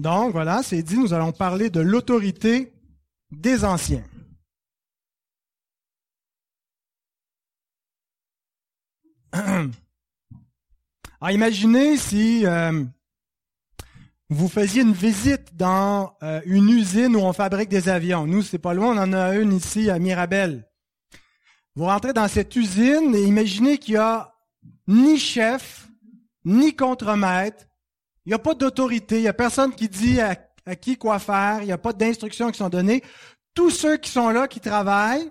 Donc voilà, c'est dit, nous allons parler de l'autorité des anciens. Alors imaginez si euh, vous faisiez une visite dans euh, une usine où on fabrique des avions. Nous, c'est pas loin, on en a une ici à Mirabel. Vous rentrez dans cette usine et imaginez qu'il y a ni chef, ni contremaître, il n'y a pas d'autorité, il n'y a personne qui dit à, qui quoi faire, il n'y a pas d'instructions qui sont données. Tous ceux qui sont là, qui travaillent,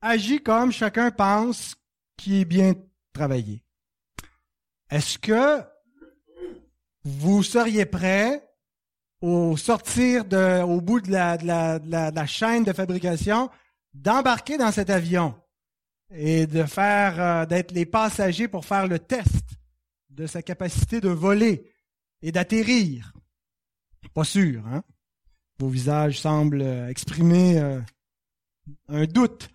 agissent comme chacun pense qui est bien travaillé. Est-ce que vous seriez prêt au sortir de, au bout de la, de la, de la, chaîne de fabrication, d'embarquer dans cet avion et de faire, euh, d'être les passagers pour faire le test de sa capacité de voler et d'atterrir. Pas sûr, hein? Vos visages semblent exprimer euh, un doute.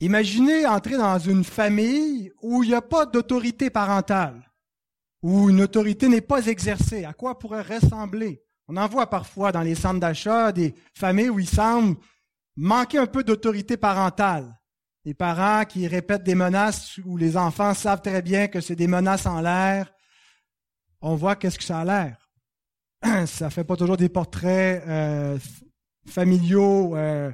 Imaginez entrer dans une famille où il n'y a pas d'autorité parentale, où une autorité n'est pas exercée. À quoi pourrait ressembler? On en voit parfois dans les centres d'achat des familles où il semble manquer un peu d'autorité parentale. Des parents qui répètent des menaces où les enfants savent très bien que c'est des menaces en l'air. On voit qu'est-ce que ça a l'air. Ça fait pas toujours des portraits euh, familiaux euh,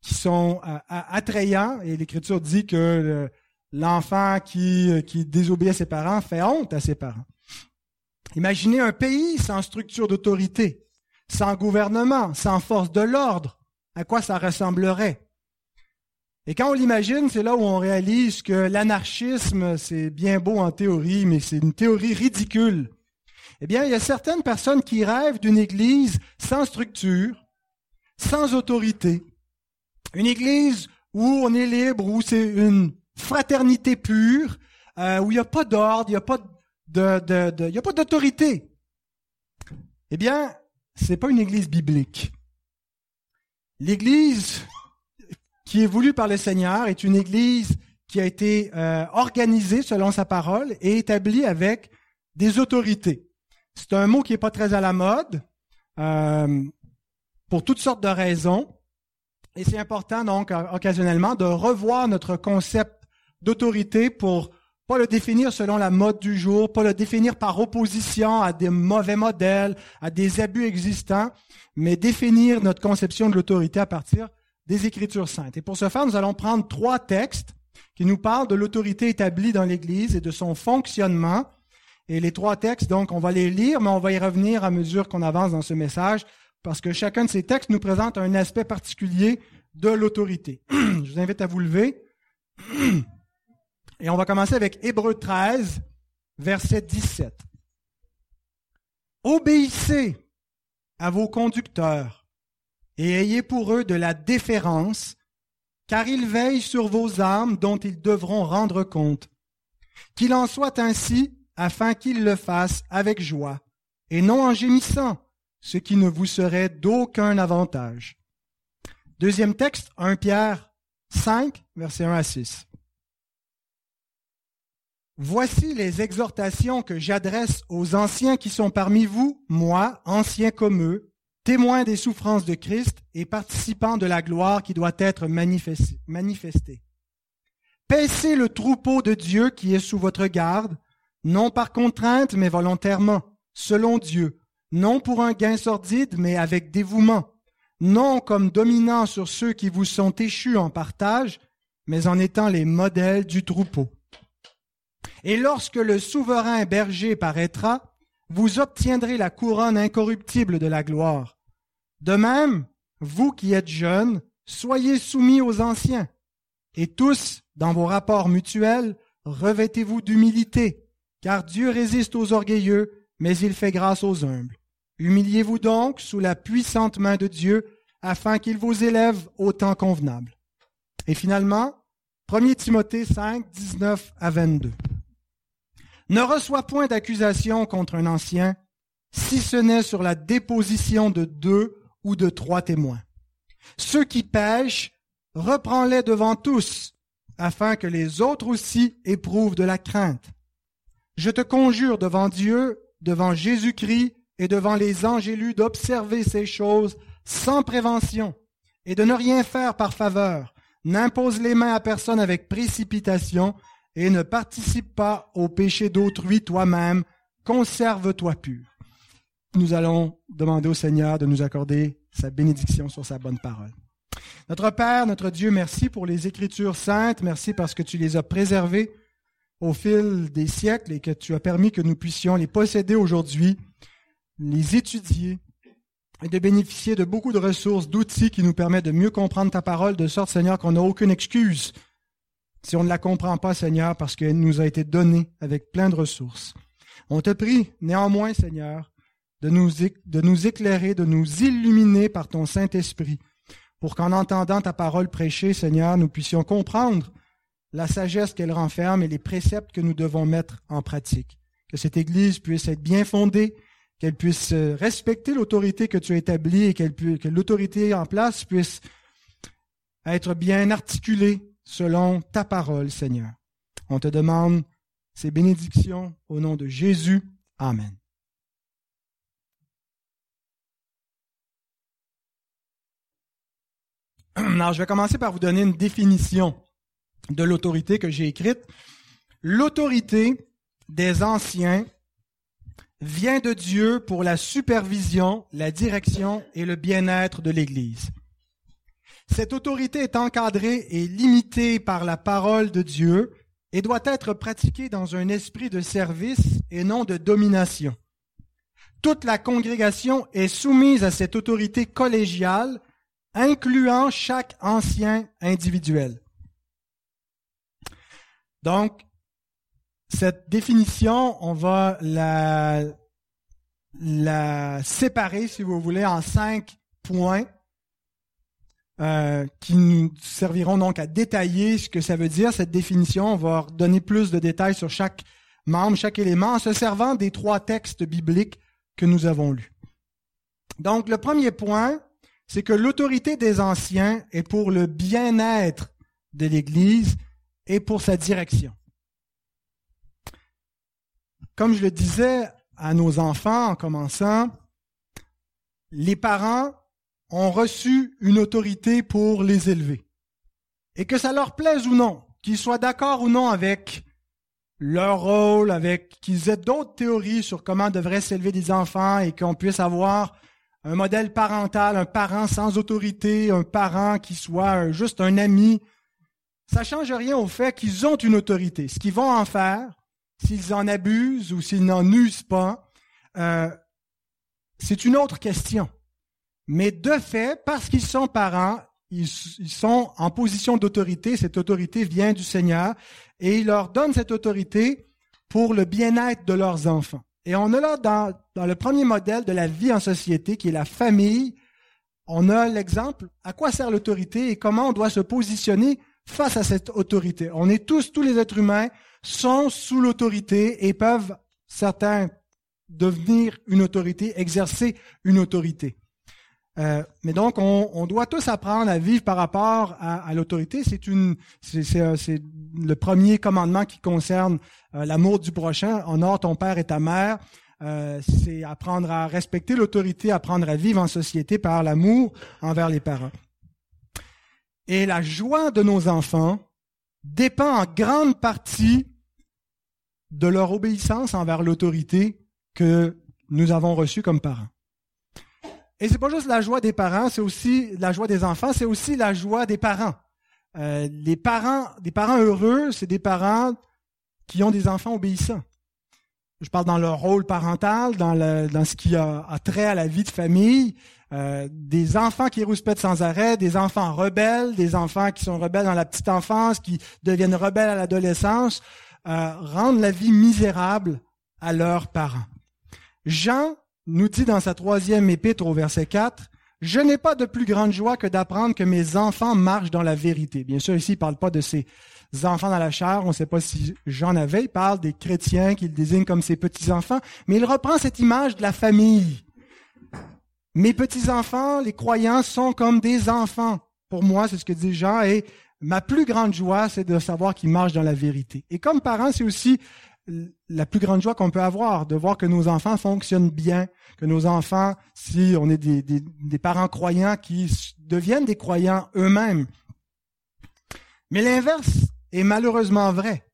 qui sont euh, attrayants. Et l'Écriture dit que l'enfant qui, qui désobéit à ses parents fait honte à ses parents. Imaginez un pays sans structure d'autorité, sans gouvernement, sans force de l'ordre. À quoi ça ressemblerait? Et quand on l'imagine, c'est là où on réalise que l'anarchisme, c'est bien beau en théorie, mais c'est une théorie ridicule. Eh bien, il y a certaines personnes qui rêvent d'une église sans structure, sans autorité, une église où on est libre, où c'est une fraternité pure, euh, où il n'y a pas d'ordre, il n'y a pas d'autorité. Eh bien, c'est pas une église biblique. L'église qui est voulue par le Seigneur est une église qui a été euh, organisée selon sa parole et établie avec des autorités. C'est un mot qui n'est pas très à la mode euh, pour toutes sortes de raisons. Et c'est important donc occasionnellement de revoir notre concept d'autorité pour pas le définir selon la mode du jour, pas le définir par opposition à des mauvais modèles, à des abus existants, mais définir notre conception de l'autorité à partir des Écritures saintes. Et pour ce faire, nous allons prendre trois textes qui nous parlent de l'autorité établie dans l'Église et de son fonctionnement. Et les trois textes, donc, on va les lire, mais on va y revenir à mesure qu'on avance dans ce message parce que chacun de ces textes nous présente un aspect particulier de l'autorité. Je vous invite à vous lever. Et on va commencer avec Hébreu 13, verset 17. Obéissez à vos conducteurs et ayez pour eux de la déférence, car ils veillent sur vos âmes dont ils devront rendre compte. Qu'il en soit ainsi afin qu'ils le fassent avec joie, et non en gémissant, ce qui ne vous serait d'aucun avantage. Deuxième texte, 1 Pierre 5, verset 1 à 6. Voici les exhortations que j'adresse aux anciens qui sont parmi vous, moi, ancien comme eux, témoins des souffrances de Christ et participants de la gloire qui doit être manifestée. Paissez le troupeau de Dieu qui est sous votre garde, non par contrainte, mais volontairement, selon Dieu, non pour un gain sordide, mais avec dévouement, non comme dominant sur ceux qui vous sont échus en partage, mais en étant les modèles du troupeau. Et lorsque le souverain berger paraîtra, vous obtiendrez la couronne incorruptible de la gloire. De même, vous qui êtes jeunes, soyez soumis aux anciens. Et tous, dans vos rapports mutuels, revêtez-vous d'humilité, car Dieu résiste aux orgueilleux, mais il fait grâce aux humbles. Humiliez-vous donc sous la puissante main de Dieu, afin qu'il vous élève au temps convenable. Et finalement, 1 Timothée 5, 19 à 22. Ne reçois point d'accusation contre un ancien, si ce n'est sur la déposition de deux ou de trois témoins. Ceux qui pêchent, reprends-les devant tous, afin que les autres aussi éprouvent de la crainte. Je te conjure devant Dieu, devant Jésus-Christ et devant les anges élus d'observer ces choses sans prévention et de ne rien faire par faveur. N'impose les mains à personne avec précipitation et ne participe pas au péché d'autrui toi-même. Conserve-toi pur. Nous allons demander au Seigneur de nous accorder sa bénédiction sur sa bonne parole. Notre Père, notre Dieu, merci pour les Écritures saintes. Merci parce que tu les as préservées au fil des siècles et que tu as permis que nous puissions les posséder aujourd'hui, les étudier et de bénéficier de beaucoup de ressources, d'outils qui nous permettent de mieux comprendre ta parole, de sorte, Seigneur, qu'on n'a aucune excuse si on ne la comprend pas, Seigneur, parce qu'elle nous a été donnée avec plein de ressources. On te prie, néanmoins, Seigneur, de nous, de nous éclairer, de nous illuminer par ton Saint-Esprit, pour qu'en entendant ta parole prêchée, Seigneur, nous puissions comprendre la sagesse qu'elle renferme et les préceptes que nous devons mettre en pratique. Que cette Église puisse être bien fondée, qu'elle puisse respecter l'autorité que tu as établie et que l'autorité en place puisse être bien articulée selon ta parole, Seigneur. On te demande ces bénédictions au nom de Jésus. Amen. Alors, je vais commencer par vous donner une définition de l'autorité que j'ai écrite. L'autorité des anciens vient de Dieu pour la supervision, la direction et le bien-être de l'Église. Cette autorité est encadrée et limitée par la parole de Dieu et doit être pratiquée dans un esprit de service et non de domination. Toute la congrégation est soumise à cette autorité collégiale, incluant chaque ancien individuel. Donc, cette définition, on va la, séparer, si vous voulez, en cinq points euh, qui nous serviront donc à détailler ce que ça veut dire, cette définition. On va donner plus de détails sur chaque membre, chaque élément, en se servant des trois textes bibliques que nous avons lus. Donc, le premier point, c'est que l'autorité des anciens est pour le bien-être de l'Église et pour sa direction. Comme je le disais à nos enfants en commençant, les parents ont reçu une autorité pour les élever. Et que ça leur plaise ou non, qu'ils soient d'accord ou non avec leur rôle, avec qu'ils aient d'autres théories sur comment devraient s'élever des enfants et qu'on puisse avoir un modèle parental, un parent sans autorité, un parent qui soit juste un ami, ça change rien au fait qu'ils ont une autorité. Ce qu'ils vont en faire, s'ils en abusent ou s'ils n'en usent pas, euh, c'est une autre question. Mais de fait, parce qu'ils sont parents, ils, sont en position d'autorité. Cette autorité vient du Seigneur et il leur donne cette autorité pour le bien-être de leurs enfants. Et on a là dans le premier modèle de la vie en société, qui est la famille, on a l'exemple à quoi sert l'autorité et comment on doit se positionner face à cette autorité. On est tous, tous les êtres humains sont sous l'autorité et peuvent, certains, devenir une autorité, exercer une autorité. Euh, mais donc, on, doit tous apprendre à vivre par rapport à, l'autorité. C'est une, euh, c'est, le premier commandement qui concerne euh, l'amour du prochain. Honore ton père et ta mère. c'est apprendre à respecter l'autorité, apprendre à vivre en société par l'amour envers les parents. Et la joie de nos enfants dépend en grande partie de leur obéissance envers l'autorité que nous avons reçue comme parents. Et c'est pas juste la joie des parents, c'est aussi la joie des enfants, c'est aussi la joie des parents. Euh, les parents, des parents heureux, c'est des parents qui ont des enfants obéissants. Je parle dans leur rôle parental, dans, ce qui a, trait à la vie de famille, euh, des enfants qui rouspètent sans arrêt, des enfants rebelles, des enfants qui sont rebelles dans la petite enfance, qui deviennent rebelles à l'adolescence, euh, rendent la vie misérable à leurs parents. Jean nous dit dans sa troisième épître au verset 4, Je n'ai pas de plus grande joie que d'apprendre que mes enfants marchent dans la vérité. Bien sûr, ici, il ne parle pas de ses enfants dans la chair, on ne sait pas si j'en avais, il parle des chrétiens qu'il désigne comme ses petits-enfants, mais il reprend cette image de la famille. Mes petits-enfants, les croyants, sont comme des enfants. Pour moi, c'est ce que dit Jean, et ma plus grande joie, c'est de savoir qu'ils marchent dans la vérité. Et comme parents, c'est aussi la plus grande joie qu'on peut avoir, de voir que nos enfants fonctionnent bien, que nos enfants, si on est des, des parents croyants, qui deviennent des croyants eux-mêmes. Mais l'inverse est malheureusement vrai.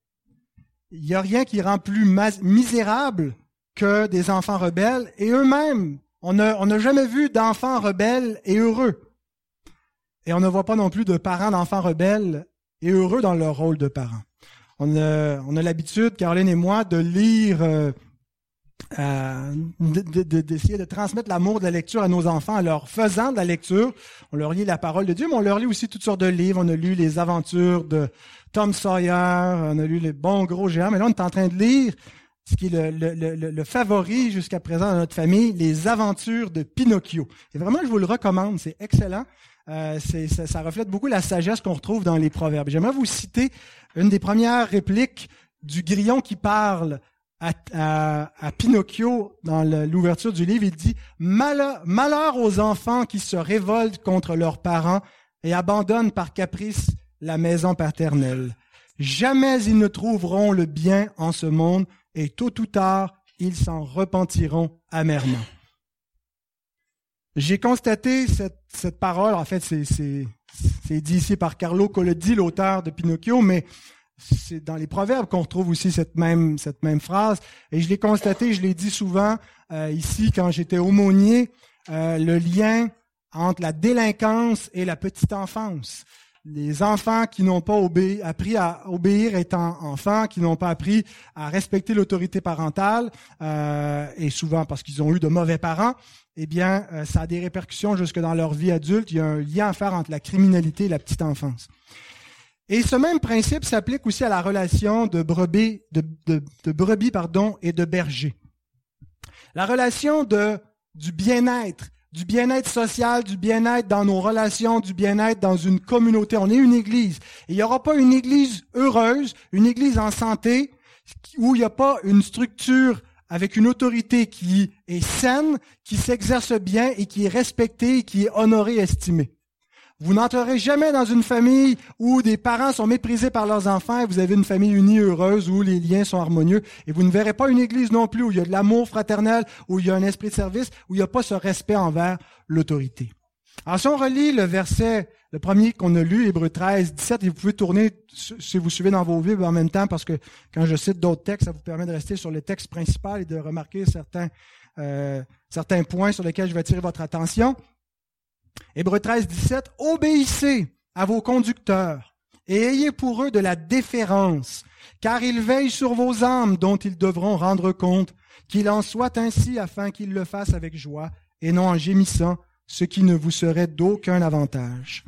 Il n'y a rien qui rend plus misérable que des enfants rebelles, et eux-mêmes, on n'a jamais vu d'enfants rebelles et heureux. Et on ne voit pas non plus de parents d'enfants rebelles et heureux dans leur rôle de parents. On a, l'habitude, Caroline et moi, de lire, euh, euh, d'essayer de, transmettre l'amour de la lecture à nos enfants en leur faisant de la lecture. On leur lit la parole de Dieu, mais on leur lit aussi toutes sortes de livres. On a lu les aventures de Tom Sawyer, on a lu les bons gros géants, mais là on est en train de lire ce qui est le, le, favori jusqu'à présent dans notre famille, les aventures de Pinocchio. Et vraiment, je vous le recommande, c'est excellent. Euh, ça, reflète beaucoup la sagesse qu'on retrouve dans les proverbes. J'aimerais vous citer une des premières répliques du grillon qui parle à, à, à Pinocchio dans l'ouverture du livre. Il dit malheur, malheur aux enfants qui se révoltent contre leurs parents et abandonnent par caprice la maison paternelle. Jamais ils ne trouveront le bien en ce monde et tôt ou tard, ils s'en repentiront amèrement. J'ai constaté cette, cette, parole, en fait, c'est dit ici par Carlo Collodi, l'auteur de Pinocchio, mais c'est dans les proverbes qu'on retrouve aussi cette même, phrase. Et je l'ai constaté, je l'ai dit souvent euh, ici quand j'étais aumônier, euh, le lien entre la délinquance et la petite enfance les enfants qui n'ont pas appris à obéir étant enfants, qui n'ont pas appris à respecter l'autorité parentale, euh, et souvent parce qu'ils ont eu de mauvais parents, eh bien, euh, ça a des répercussions jusque dans leur vie adulte. Il y a un lien à faire entre la criminalité et la petite enfance. Et ce même principe s'applique aussi à la relation de brebis, de, brebis pardon, et de berger. La relation du bien-être du bien-être social, du bien-être dans nos relations, du bien-être dans une communauté. On est une église. Et il n'y aura pas une église heureuse, une église en santé, où il n'y a pas une structure avec une autorité qui est saine, qui s'exerce bien et qui est respectée, qui est honorée, estimée. Vous n'entrerez jamais dans une famille où des parents sont méprisés par leurs enfants et vous avez une famille unie, heureuse, où les liens sont harmonieux. Et vous ne verrez pas une église non plus où il y a de l'amour fraternel, où il y a un esprit de service, où il n'y a pas ce respect envers l'autorité. Alors si on relit le verset, le premier qu'on a lu, Hébreu 13, 17, et vous pouvez tourner si vous suivez dans vos Bibles en même temps, parce que quand je cite d'autres textes, ça vous permet de rester sur le texte principal et de remarquer certains, euh, certains points sur lesquels je vais attirer votre attention. Hébreu 13, 17, obéissez à vos conducteurs et ayez pour eux de la déférence, car ils veillent sur vos âmes dont ils devront rendre compte, qu'il en soit ainsi afin qu'ils le fassent avec joie et non en gémissant, ce qui ne vous serait d'aucun avantage.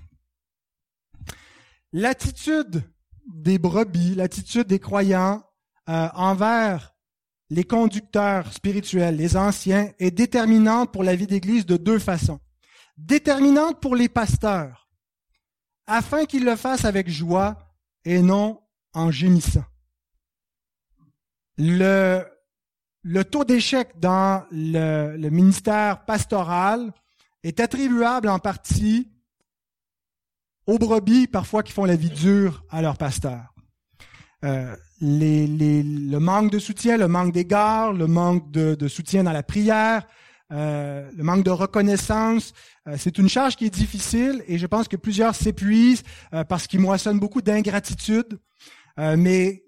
L'attitude des brebis, l'attitude des croyants euh, envers les conducteurs spirituels, les anciens, est déterminante pour la vie d'Église de deux façons déterminante pour les pasteurs, afin qu'ils le fassent avec joie et non en gémissant. Le, le taux d'échec dans le, ministère pastoral est attribuable en partie aux brebis parfois qui font la vie dure à leur pasteur. Euh, le manque de soutien, le manque d'égard, le manque de, de, soutien dans la prière, euh, le manque de reconnaissance. Euh, c'est une charge qui est difficile et je pense que plusieurs s'épuisent euh, parce qu'ils moissonnent beaucoup d'ingratitude. mais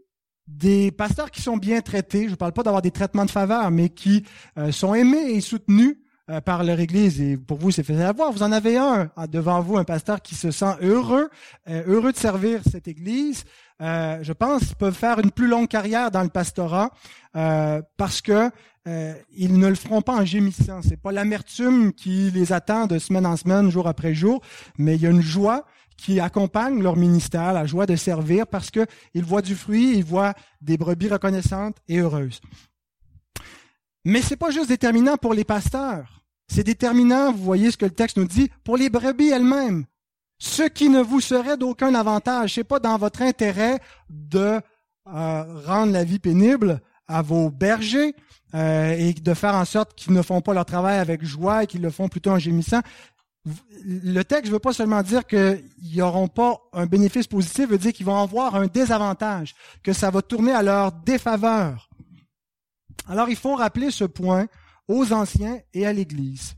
des pasteurs qui sont bien traités, je ne parle pas d'avoir des traitements de faveur, mais qui sont aimés et soutenus par leur Église. Et pour vous, c'est facile à voir. Vous en avez un devant vous, un pasteur qui se sent heureux, heureux de servir cette Église. je pense peuvent faire une plus longue carrière dans le pastorat parce que euh, ils ne le feront pas en gémissant. C'est pas l'amertume qui les attend de semaine en semaine, jour après jour, mais il y a une joie qui accompagne leur ministère, la joie de servir, parce qu'ils voient du fruit, ils voient des brebis reconnaissantes et heureuses. Mais c'est pas juste déterminant pour les pasteurs. C'est déterminant, vous voyez ce que le texte nous dit, pour les brebis elles-mêmes. Ce qui ne vous serait d'aucun avantage. C'est pas dans votre intérêt de euh, rendre la vie pénible à vos bergers, euh, et de faire en sorte qu'ils ne font pas leur travail avec joie et qu'ils le font plutôt en gémissant. le texte ne veut pas seulement dire qu'ils n'auront pas un bénéfice positif, veut dire qu'ils vont avoir un désavantage, que ça va tourner à leur défaveur. Alors il faut rappeler ce point aux anciens et à l'Église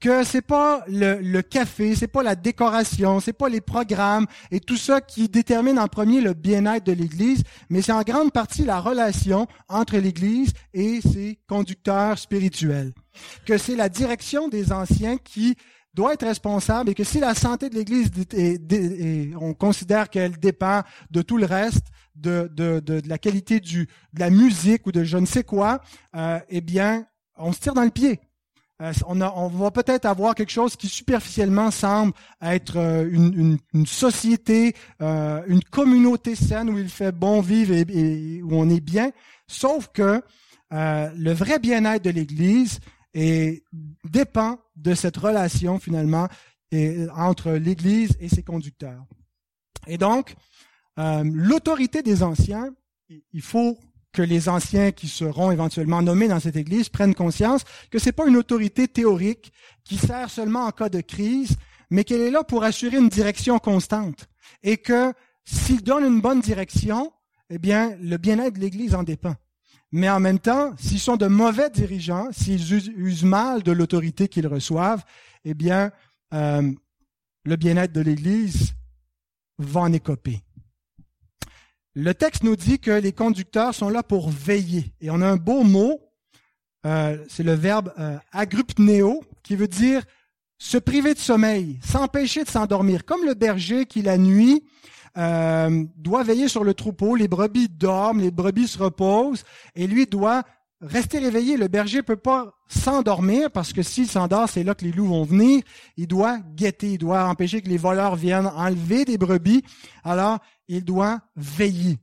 que c'est pas le, le café, c'est pas la décoration, c'est pas les programmes et tout ça qui détermine en premier le bien-être de l'Église, mais c'est en grande partie la relation entre l'Église et ses conducteurs spirituels. Que c'est la direction des anciens qui doit être responsable et que si la santé de l'Église, on considère qu'elle dépend de tout le reste, de, de, de, la qualité de la musique ou de je ne sais quoi, euh, eh bien, on se tire dans le pied. Euh, on, va peut-être avoir quelque chose qui superficiellement semble être euh, une, société, euh, une communauté saine où il fait bon vivre et, où on est bien, sauf que le vrai bien-être de l'Église dépend de cette relation finalement entre l'Église et ses conducteurs. Et donc, l'autorité des anciens, il faut que les anciens qui seront éventuellement nommés dans cette Église prennent conscience que ce n'est pas une autorité théorique qui sert seulement en cas de crise, mais qu'elle est là pour assurer une direction constante. Et que s'ils donnent une bonne direction, eh bien, le bien-être de l'Église en dépend. Mais en même temps, s'ils sont de mauvais dirigeants, s'ils usent mal de l'autorité qu'ils reçoivent, eh bien, euh, le bien-être de l'Église va en écoper. Le texte nous dit que les conducteurs sont là pour veiller. Et on a un beau mot, euh, c'est le verbe euh, agrupneo, qui veut dire se priver de sommeil, s'empêcher de s'endormir. Comme le berger qui, la nuit, euh, doit veiller sur le troupeau, les brebis dorment, les brebis se reposent, et lui doit rester réveillé. Le berger peut pas s'endormir parce que s'il s'endort, c'est là que les loups vont venir. Il doit guetter, il doit empêcher que les voleurs viennent enlever des brebis. Alors, il doit veiller.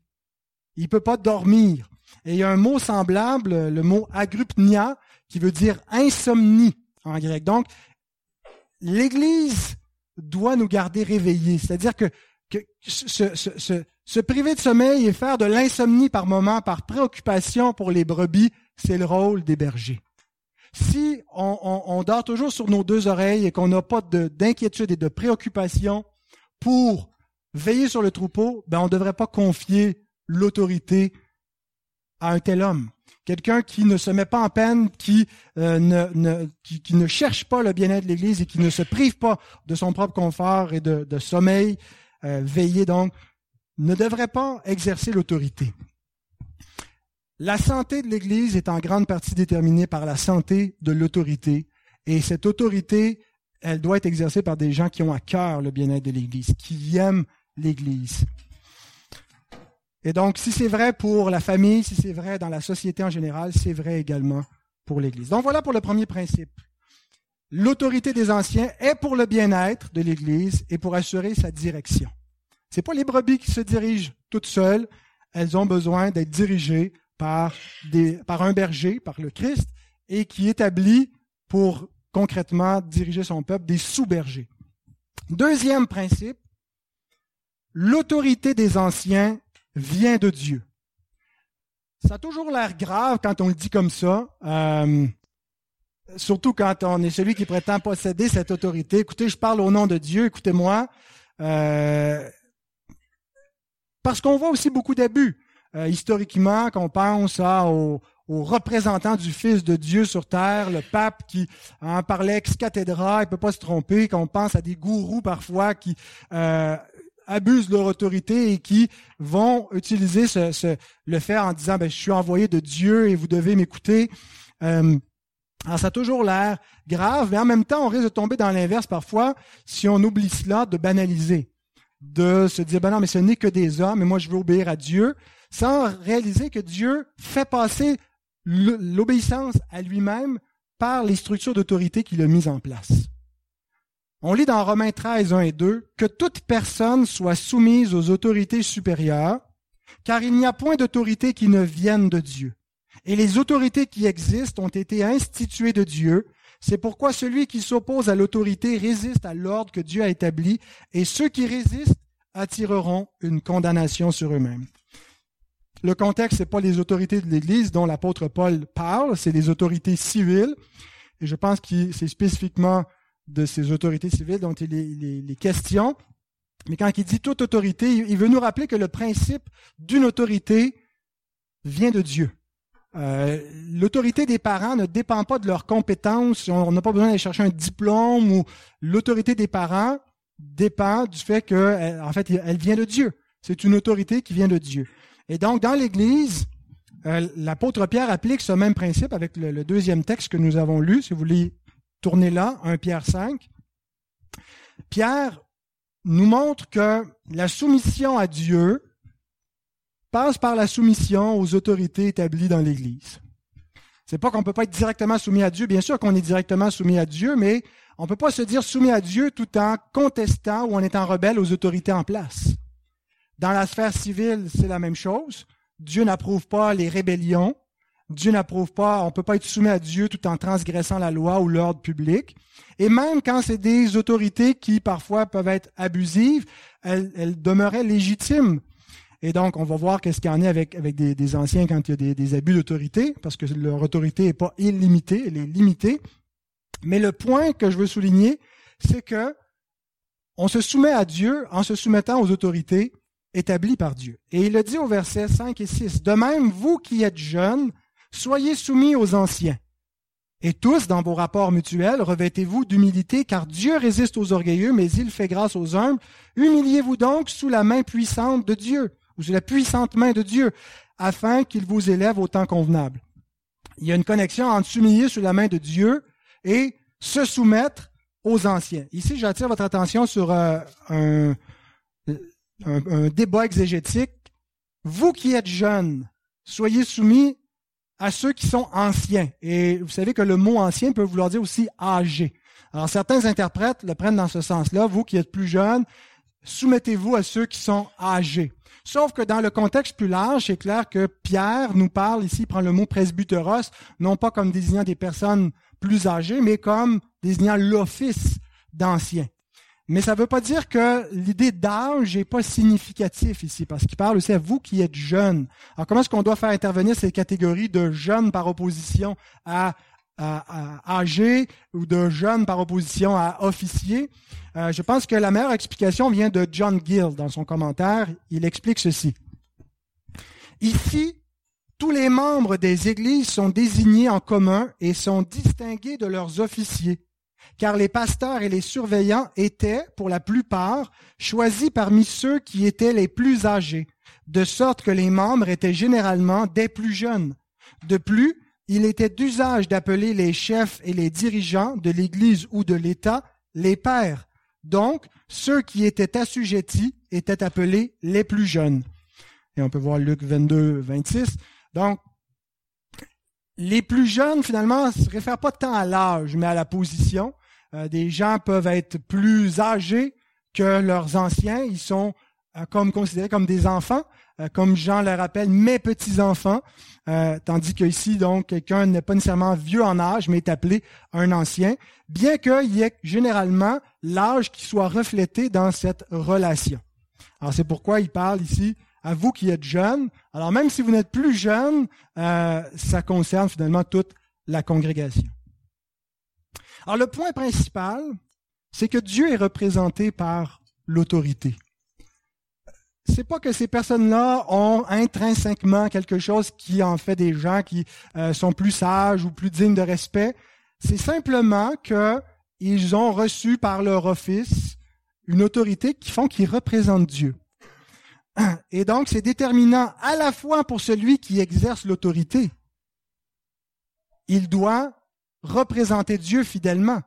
Il peut pas dormir. Et il y a un mot semblable, le mot agrupnia, qui veut dire insomnie en grec. Donc, l'Église doit nous garder réveillés. C'est-à-dire que, que se priver de sommeil et faire de l'insomnie par moment, par préoccupation pour les brebis, c'est le rôle des bergers. Si on, dort toujours sur nos deux oreilles et qu'on n'a pas d'inquiétude et de préoccupation pour veiller sur le troupeau, ben on ne devrait pas confier l'autorité à un tel homme. Quelqu'un qui ne se met pas en peine, qui, euh, ne, qui, ne cherche pas le bien-être de l'Église et qui ne se prive pas de son propre confort et de, sommeil, euh, veiller donc, ne devrait pas exercer l'autorité. La santé de l'Église est en grande partie déterminée par la santé de l'autorité. Et cette autorité, elle doit être exercée par des gens qui ont à cœur le bien-être de l'Église, qui aiment l'Église. Et donc, si c'est vrai pour la famille, si c'est vrai dans la société en général, c'est vrai également pour l'Église. Donc voilà pour le premier principe. L'autorité des anciens est pour le bien-être de l'Église et pour assurer sa direction. Ce pas les brebis qui se dirigent toutes seules, elles ont besoin d'être dirigées par, des, par un berger, par le Christ, et qui établit pour concrètement diriger son peuple des sous-bergers. Deuxième principe, l'autorité des anciens vient de Dieu. Ça a toujours l'air grave quand on le dit comme ça, euh, surtout quand on est celui qui prétend posséder cette autorité. Écoutez, je parle au nom de Dieu, écoutez-moi. Euh, parce qu'on voit aussi beaucoup d'abus. Euh, historiquement, qu'on pense à, aux, représentants du Fils de Dieu sur terre, le pape qui en parlait ex cathedra, il peut pas se tromper, qu'on pense à des gourous parfois qui euh, abusent leur autorité et qui vont utiliser ce, le faire en disant ben, je suis envoyé de Dieu et vous devez m'écouter. Euh, alors ça a toujours l'air grave, mais en même temps, on risque de tomber dans l'inverse parfois si on oublie cela de banaliser, de se dire ben non, mais ce n'est que des hommes, et moi je veux obéir à Dieu sans réaliser que Dieu fait passer l'obéissance à lui-même par les structures d'autorité qu'il a mises en place. On lit dans Romains 13, 1 et 2 que toute personne soit soumise aux autorités supérieures, car il n'y a point d'autorité qui ne vienne de Dieu. Et les autorités qui existent ont été instituées de Dieu. C'est pourquoi celui qui s'oppose à l'autorité résiste à l'ordre que Dieu a établi, et ceux qui résistent attireront une condamnation sur eux-mêmes. Le contexte, c'est pas les autorités de l'Église dont l'apôtre Paul parle, c'est les autorités civiles. Et je pense que c'est spécifiquement de ces autorités civiles dont il est, question. Mais quand il dit toute autorité, il veut nous rappeler que le principe d'une autorité vient de Dieu. Euh, l'autorité des parents ne dépend pas de leurs compétences. On n'a pas besoin d'aller chercher un diplôme ou l'autorité des parents dépend du fait que, en fait, elle vient de Dieu. C'est une autorité qui vient de Dieu. Et donc, dans l'Église, euh, l'apôtre Pierre applique ce même principe avec le, deuxième texte que nous avons lu. Si vous voulez tourner là, 1 Pierre 5. Pierre nous montre que la soumission à Dieu passe par la soumission aux autorités établies dans l'Église. C'est pas qu'on peut pas être directement soumis à Dieu. Bien sûr qu'on est directement soumis à Dieu, mais on peut pas se dire soumis à Dieu tout en contestant ou en étant rebelle aux autorités en place. Dans la sphère civile, c'est la même chose. Dieu n'approuve pas les rébellions. Dieu n'approuve pas, on ne peut pas être soumis à Dieu tout en transgressant la loi ou l'ordre public. Et même quand c'est des autorités qui parfois peuvent être abusives, elles, demeuraient légitimes. Et donc, on va voir qu'est-ce qu'il y en a avec, avec des, anciens quand il y a des, des abus d'autorité, parce que leur autorité n'est pas illimitée, elle est limitée. Mais le point que je veux souligner, c'est que on se soumet à Dieu en se soumettant aux autorités établi par Dieu. Et il le dit au verset 5 et 6. De même, vous qui êtes jeunes, soyez soumis aux anciens. Et tous, dans vos rapports mutuels, revêtez-vous d'humilité, car Dieu résiste aux orgueilleux, mais il fait grâce aux humbles. Humiliez-vous donc sous la main puissante de Dieu, ou sous la puissante main de Dieu, afin qu'il vous élève au temps convenable. Il y a une connexion entre s'humilier sous la main de Dieu et se soumettre aux anciens. Ici, j'attire votre attention sur euh, un, un, débat exégétique. Vous qui êtes jeunes, soyez soumis à ceux qui sont anciens. Et vous savez que le mot ancien peut vouloir dire aussi âgé. Alors certains interprètes le prennent dans ce sens-là. Vous qui êtes plus jeunes, soumettez-vous à ceux qui sont âgés. Sauf que dans le contexte plus large, c'est clair que Pierre nous parle ici, prend le mot presbyteros, non pas comme désignant des personnes plus âgées, mais comme désignant l'office d'anciens. Mais ça ne veut pas dire que l'idée d'âge n'est pas significatif ici, parce qu'il parle aussi à vous qui êtes jeunes. Alors comment est-ce qu'on doit faire intervenir ces catégories de jeunes par opposition à, âgés ou de jeunes par opposition à officiers? Euh, Je pense que la meilleure explication vient de John Gill dans son commentaire. Il explique ceci. Ici, tous les membres des églises sont désignés en commun et sont distingués de leurs officiers car les pasteurs et les surveillants étaient, pour la plupart, choisis parmi ceux qui étaient les plus âgés, de sorte que les membres étaient généralement des plus jeunes. De plus, il était d'usage d'appeler les chefs et les dirigeants de l'Église ou de l'État les pères. Donc, ceux qui étaient assujettis étaient appelés les plus jeunes. Et on peut voir Luc 22, 26. Donc, les plus jeunes, finalement, ne se réfèrent pas tant à l'âge, mais à la position. Euh, des gens peuvent être plus âgés que leurs anciens. Ils sont euh, comme considérés comme des enfants, euh, comme Jean le rappelle, mes petits-enfants. tandis qu'ici, donc, quelqu'un n'est pas nécessairement vieux en âge, mais est appelé un ancien, bien qu'il y ait généralement l'âge qui soit reflété dans cette relation. Alors c'est pourquoi il parle ici à vous qui êtes jeunes. Alors même si vous n'êtes plus jeune, ça concerne finalement toute la congrégation. Alors le point principal, c'est que Dieu est représenté par l'autorité. C'est pas que ces personnes-là ont intrinsèquement quelque chose qui en fait des gens qui euh, sont plus sages ou plus dignes de respect. C'est simplement qu'ils ont reçu par leur office une autorité qui font qu'ils représentent Dieu. Et donc, c'est déterminant à la fois pour celui qui exerce l'autorité. Il doit représenter Dieu fidèlement.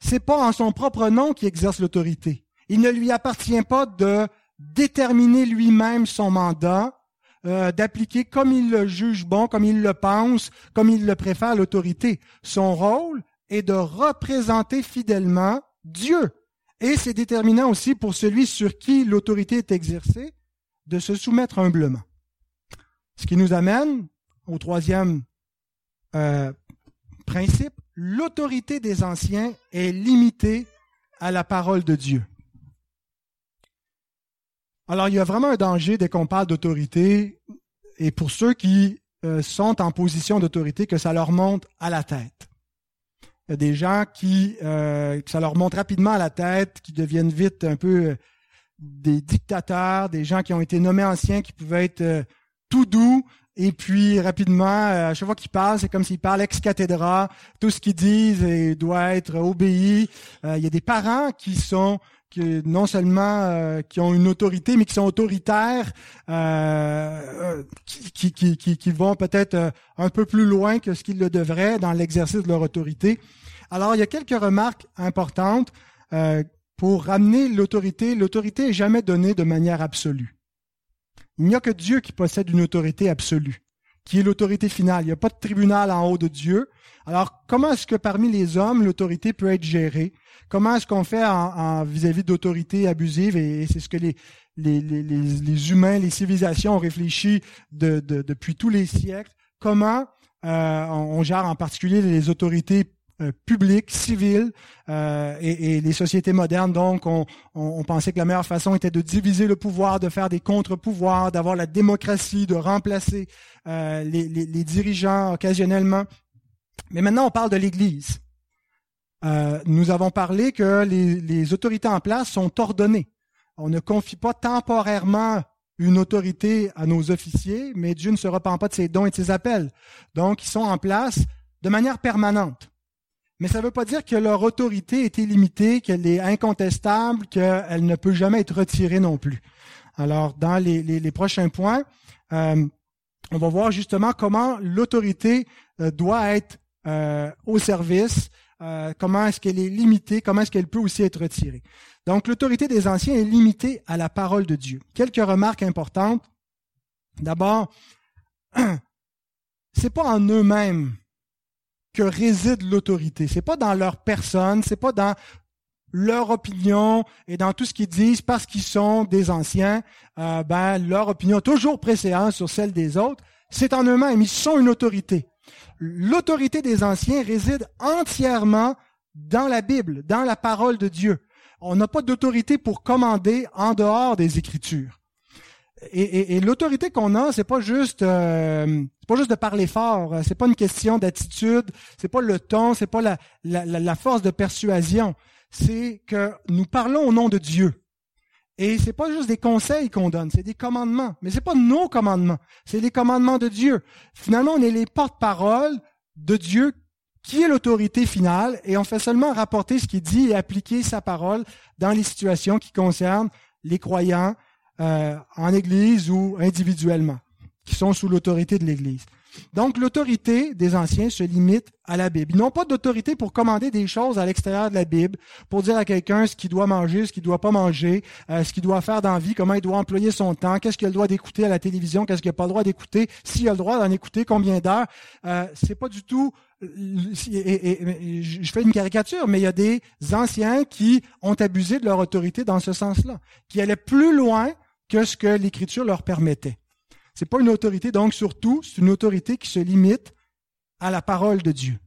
C'est pas en son propre nom qu'il exerce l'autorité. Il ne lui appartient pas de déterminer lui-même son mandat, euh, d'appliquer comme il le juge bon, comme il le pense, comme il le préfère l'autorité. Son rôle est de représenter fidèlement Dieu. Et c'est déterminant aussi pour celui sur qui l'autorité est exercée de se soumettre humblement. Ce qui nous amène au troisième euh, Principe, l'autorité des anciens est limitée à la parole de Dieu. Alors, il y a vraiment un danger dès qu'on parle d'autorité, et pour ceux qui euh, sont en position d'autorité, que ça leur monte à la tête. Il y a des gens qui, euh, que ça leur monte rapidement à la tête, qui deviennent vite un peu des dictateurs, des gens qui ont été nommés anciens, qui pouvaient être tout doux, et puis rapidement, à chaque fois qu'ils parlent, c'est comme s'ils parlent ex cathedra. Tout ce qu'ils disent doit être obéi. il y a des parents qui sont non seulement euh, qui ont une autorité, mais qui sont autoritaires, euh, qui, vont peut-être euh, un peu plus loin que ce qu'ils le devraient dans l'exercice de leur autorité. Alors, il y a quelques remarques importantes euh, pour ramener l'autorité. L'autorité est jamais donnée de manière absolue. Il n'y a que Dieu qui possède une autorité absolue, qui est l'autorité finale. Il n'y a pas de tribunal en haut de Dieu. Alors, comment est-ce que parmi les hommes, l'autorité peut être gérée? Comment est-ce qu'on fait en, vis-à-vis d'autorités abusives? Et, c'est ce que les, les, les, les, humains, les civilisations ont réfléchi de, de, depuis tous les siècles. Comment euh, on, gère en particulier les autorités euh, publiques, civiles euh, et, et, les sociétés modernes. Donc, on, on, pensait que la meilleure façon était de diviser le pouvoir, de faire des contre-pouvoirs, d'avoir la démocratie, de remplacer euh, les, les, les dirigeants occasionnellement. Mais maintenant, on parle de l'Église. Euh, nous avons parlé que les, autorités en place sont ordonnées. On ne confie pas temporairement une autorité à nos officiers, mais Dieu ne se repent pas de ses dons et de ses appels. Donc, ils sont en place de manière permanente. Mais ça ne veut pas dire que leur autorité est illimitée, qu'elle est incontestable, qu'elle ne peut jamais être retirée non plus. Alors, dans les, prochains points, euh, on va voir justement comment l'autorité euh, doit être au service euh, comment est-ce qu'elle est limitée, comment est-ce qu'elle peut aussi être retirée. Donc l'autorité des anciens est limitée à la parole de Dieu. Quelques remarques importantes. D'abord, c'est pas en eux-mêmes que réside l'autorité. C'est pas dans leur personne, c'est pas dans leur opinion et dans tout ce qu'ils disent parce qu'ils sont des anciens, euh, ben leur opinion toujours précédente sur celle des autres. C'est en eux-mêmes, ils sont une autorité l'autorité des anciens réside entièrement dans la Bible, dans la parole de Dieu. On n'a pas d'autorité pour commander en dehors des Écritures. Et, l'autorité qu'on a, c'est pas juste, euh, pas juste de parler fort. C'est pas une question d'attitude. C'est pas le ton. C'est pas la, force de persuasion. C'est que nous parlons au nom de Dieu. Et c'est pas juste des conseils qu'on donne, c'est des commandements. Mais c'est pas nos commandements, c'est les commandements de Dieu. Finalement, on est les porte-paroles de Dieu qui est l'autorité finale et on fait seulement rapporter ce qu'il dit et appliquer sa parole dans les situations qui concernent les croyants euh, en Église ou individuellement, qui sont sous l'autorité de l'Église. Donc, l'autorité des anciens se limite à la Bible. Ils n'ont pas d'autorité pour commander des choses à l'extérieur de la Bible, pour dire à quelqu'un ce qu'il doit manger, ce qu'il doit pas manger, euh, ce qu'il doit faire dans la vie, comment il doit employer son temps, qu'est-ce qu'il a le droit d'écouter à la télévision, qu'est-ce qu'il n'a pas le droit d'écouter, s'il a le droit d'en écouter, combien d'heures. Euh, c'est pas du tout. je fais une caricature, mais il y a des anciens qui ont abusé de leur autorité dans ce sens-là, qui allaient plus loin que ce que l'Écriture leur permettait. C'est pas une autorité, donc surtout, c'est une autorité qui se limite à la parole de Dieu.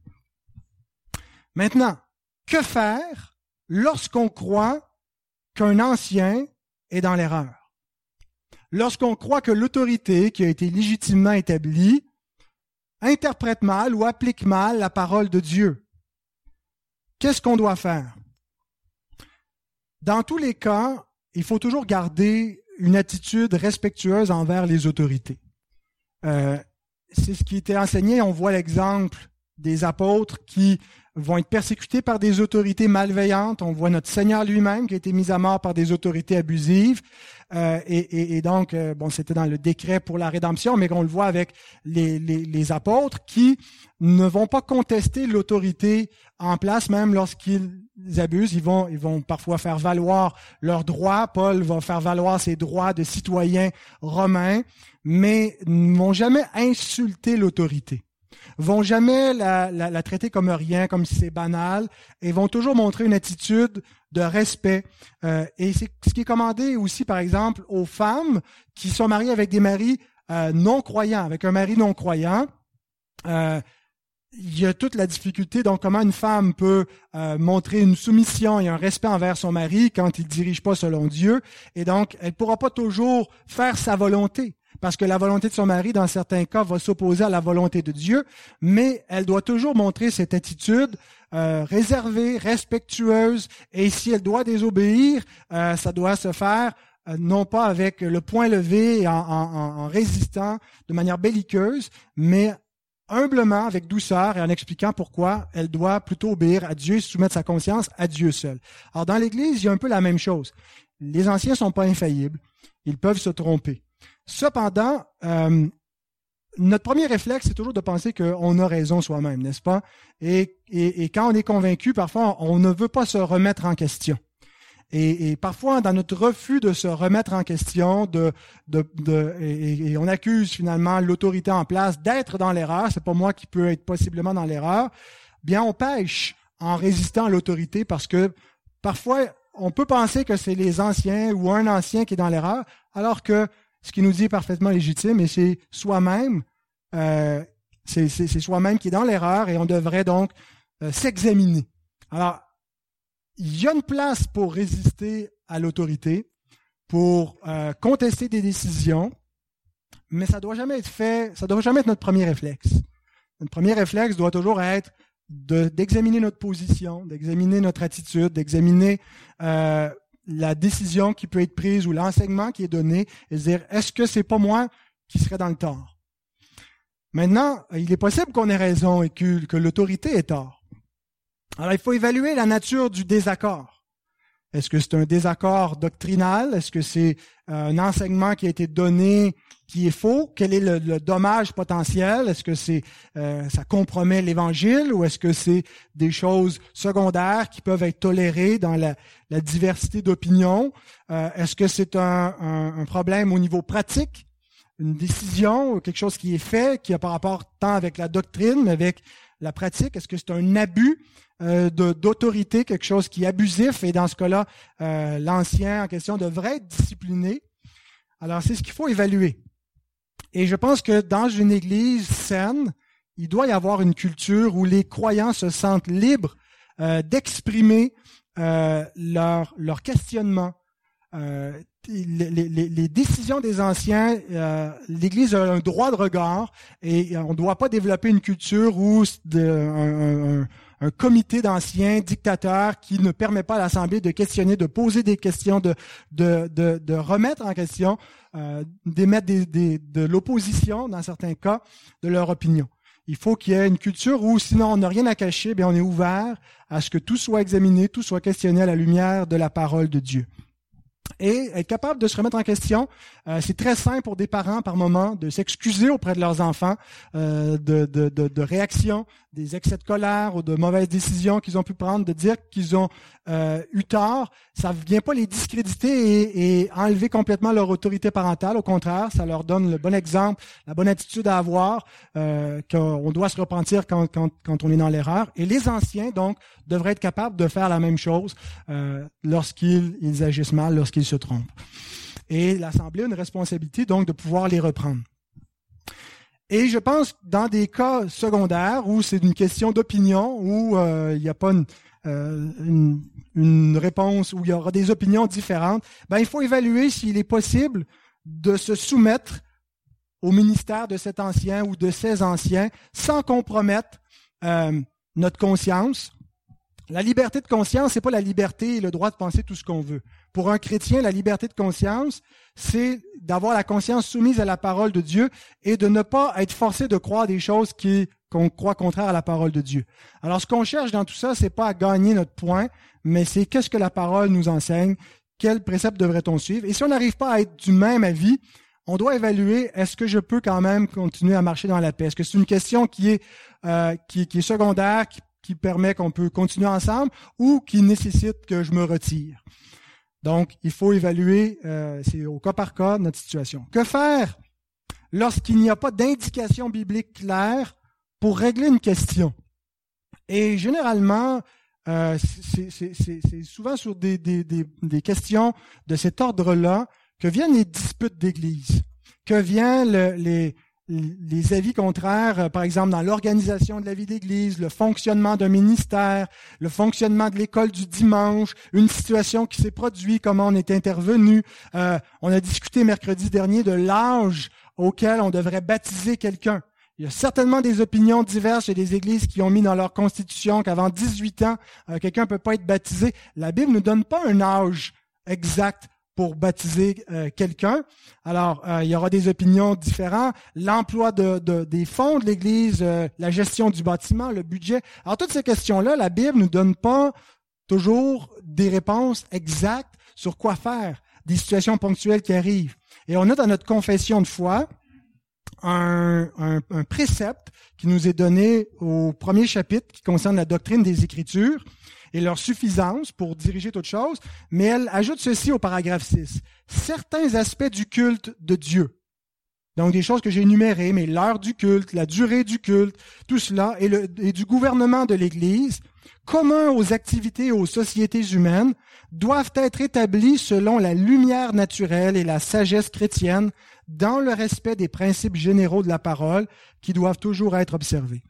Maintenant, que faire lorsqu'on croit qu'un ancien est dans l'erreur? Lorsqu'on croit que l'autorité qui a été légitimement établie interprète mal ou applique mal la parole de Dieu. Qu'est-ce qu'on doit faire? Dans tous les cas, il faut toujours garder une attitude respectueuse envers les autorités. Euh, c'est ce qui était enseigné. On voit l'exemple des apôtres qui vont être persécutés par des autorités malveillantes. On voit notre Seigneur lui-même qui a été mis à mort par des autorités abusives. Euh, et, donc, euh, bon, c'était dans le décret pour la rédemption, mais on le voit avec les, les apôtres qui ne vont pas contester l'autorité en place, même lorsqu'ils abusent. Ils vont, ils vont parfois faire valoir leurs droits. Paul va faire valoir ses droits de citoyen romain, mais ne vont jamais insulter l'autorité vont jamais la, traiter comme rien, comme si c'est banal, et vont toujours montrer une attitude de respect. Euh, et c'est ce qui est commandé aussi, par exemple, aux femmes qui sont mariées avec des maris euh, non croyants, avec un mari non croyant. Euh, il y a toute la difficulté, donc comment une femme peut euh, montrer une soumission et un respect envers son mari quand il ne dirige pas selon Dieu, et donc elle ne pourra pas toujours faire sa volonté, parce que la volonté de son mari, dans certains cas, va s'opposer à la volonté de Dieu, mais elle doit toujours montrer cette attitude euh, réservée, respectueuse, et si elle doit désobéir, euh, ça doit se faire euh, non pas avec le point levé en, en, résistant de manière belliqueuse, mais humblement, avec douceur et en expliquant pourquoi elle doit plutôt obéir à Dieu et soumettre sa conscience à Dieu seul. Alors dans l'Église, il y a un peu la même chose. Les anciens sont pas infaillibles. Ils peuvent se tromper. Cependant, euh, notre premier réflexe, c'est toujours de penser qu'on a raison soi-même, n'est-ce pas? Et, quand on est convaincu, parfois, on ne veut pas se remettre en question. Et, et, parfois, dans notre refus de se remettre en question, de, de, de et, on accuse finalement l'autorité en place d'être dans l'erreur, c'est pas moi qui peux être possiblement dans l'erreur, bien on pêche en résistant à l'autorité parce que parfois on peut penser que c'est les anciens ou un ancien qui est dans l'erreur, alors que ce qui nous dit est parfaitement légitime, et c'est soi-même, euh, c'est soi-même qui est dans l'erreur, et on devrait donc euh, s'examiner. Alors, il y a une place pour résister à l'autorité, pour euh, contester des décisions, mais ça doit jamais être fait, ça doit jamais être notre premier réflexe. Notre premier réflexe doit toujours être d'examiner notre position, d'examiner notre attitude, d'examiner euh, la décision qui peut être prise ou l'enseignement qui est donné et se dire est-ce que c'est pas moi qui serais dans le tort? Maintenant, il est possible qu'on ait raison et que, que l'autorité ait tort. Alors, il faut évaluer la nature du désaccord. Est-ce que c'est un désaccord doctrinal? Est-ce que c'est euh, un enseignement qui a été donné qui est faux? Quel est le, dommage potentiel? Est-ce que c'est euh, ça compromet l'Évangile ou est-ce que c'est des choses secondaires qui peuvent être tolérées dans la, diversité d'opinions? Euh, est-ce que c'est un, un, problème au niveau pratique? Une décision, quelque chose qui est fait, qui a par rapport tant avec la doctrine, mais avec la pratique? Est-ce que c'est un abus euh, d'autorité, quelque chose qui est abusif, et dans ce cas-là, euh, l'ancien en question devrait être discipliné. Alors, c'est ce qu'il faut évaluer. Et je pense que dans une église saine, il doit y avoir une culture où les croyants se sentent libres euh, d'exprimer leur, leur questionnement. Les, décisions des anciens, l'Église a un droit de regard et on ne doit pas développer une culture où un comité d'anciens dictateurs qui ne permet pas à l'Assemblée de questionner, de poser des questions, de, de, de, de remettre en question, euh, d'émettre des, des, de l'opposition, dans certains cas, de leur opinion. Il faut qu'il y ait une culture où, sinon on n'a rien à cacher, bien on est ouvert à ce que tout soit examiné, tout soit questionné à la lumière de la parole de Dieu et être capable de se remettre en question. Euh, c'est très simple pour des parents par moment de s'excuser auprès de leurs enfants euh, de, de, de, de, réactions, des excès de colère ou de mauvaises décisions qu'ils ont pu prendre, de dire qu'ils ont euh, eu tort. Ça ne vient pas les discréditer et, enlever complètement leur autorité parentale. Au contraire, ça leur donne le bon exemple, la bonne attitude à avoir, euh, qu'on doit se repentir quand, on est dans l'erreur. Et les anciens, donc, devraient être capables de faire la même chose euh, lorsqu'ils ils agissent mal, lorsqu'ils se trompent. Et l'Assemblée a une responsabilité, donc, de pouvoir les reprendre. Et je pense dans des cas secondaires où c'est une question d'opinion, où euh, il n'y a pas euh, une, réponse, où il y aura des opinions différentes, ben, il faut évaluer s'il est possible de se soumettre au ministère de cet ancien ou de ces anciens sans compromettre euh, notre conscience. La liberté de conscience, c'est pas la liberté et le droit de penser tout ce qu'on veut. Pour un chrétien, la liberté de conscience, c'est d'avoir la conscience soumise à la parole de Dieu et de ne pas être forcé de croire des choses qui qu'on croit contraires à la parole de Dieu. Alors, ce qu'on cherche dans tout ça, c'est pas à gagner notre point, mais c'est qu'est-ce que la parole nous enseigne, quel précepte devrait-on suivre? Et si on n'arrive pas à être du même avis, on doit évaluer est-ce que je peux quand même continuer à marcher dans la paix? Est-ce que c'est une question qui est euh, qui, est secondaire, qui, qui permet qu'on peut continuer ensemble, ou qui nécessite que je me retire? Donc, il faut évaluer, euh, c'est au cas par cas, notre situation. Que faire lorsqu'il n'y a pas d'indication biblique claire pour régler une question? Et généralement, euh, c'est souvent sur des, des, des, questions de cet ordre-là que viennent les disputes d'Église, que viennent le, les, les avis contraires, euh, par exemple dans l'organisation de la vie d'Église, le fonctionnement d'un ministère, le fonctionnement de l'école du dimanche, une situation qui s'est produite, comment on est intervenu. Euh, on a discuté mercredi dernier de l'âge auquel on devrait baptiser quelqu'un. Il y a certainement des opinions diverses chez des églises qui ont mis dans leur constitution qu'avant 18 ans, euh, quelqu'un ne peut pas être baptisé. La Bible ne donne pas un âge exact pour baptiser euh, quelqu'un. Alors, euh, il y aura des opinions différentes. L'emploi de, des fonds de l'Église, la gestion du bâtiment, le budget. Alors, toutes ces questions-là, la Bible ne donne pas toujours des réponses exactes sur quoi faire, des situations ponctuelles qui arrivent. Et on a dans notre confession de foi un, un, précepte qui nous est donné au premier chapitre qui concerne la doctrine des Écritures et leur suffisance pour diriger toute chose, mais elle ajoute ceci au paragraphe 6. Certains aspects du culte de Dieu, donc des choses que j'ai énumérées, mais l'heure du culte, la durée du culte, tout cela, et, et du gouvernement de l'Église, commun aux activités et aux sociétés humaines, doivent être établis selon la lumière naturelle et la sagesse chrétienne dans le respect des principes généraux de la parole qui doivent toujours être observés.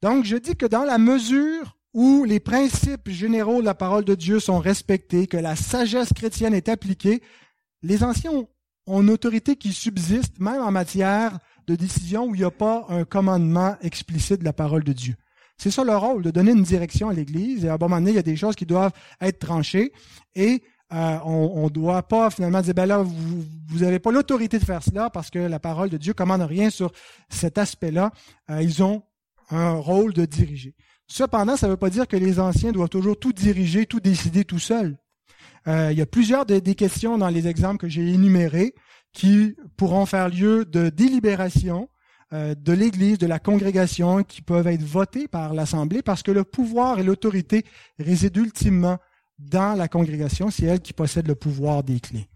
Donc, je dis que dans la mesure où les principes généraux de la parole de Dieu sont respectés, que la sagesse chrétienne est appliquée, les anciens ont, une autorité qui subsiste même en matière de décision où il n'y a pas un commandement explicite de la parole de Dieu. C'est ça le rôle, de donner une direction à l'Église. Et à un moment donné, il y a des choses qui doivent être tranchées. Et euh, on ne doit pas finalement dire, ben là, vous n'avez pas l'autorité de faire cela parce que la parole de Dieu commande rien sur cet aspect-là. Euh, ils ont un rôle de diriger. Cependant, ça ne veut pas dire que les anciens doivent toujours tout diriger, tout décider tout seuls. Euh, il y a plusieurs des questions dans les exemples que j'ai énumérés qui pourront faire lieu de délibération de l'Église, de la congrégation, qui peuvent être votées par l'Assemblée parce que le pouvoir et l'autorité résident ultimement dans la congrégation, c'est elle qui possède le pouvoir des clés.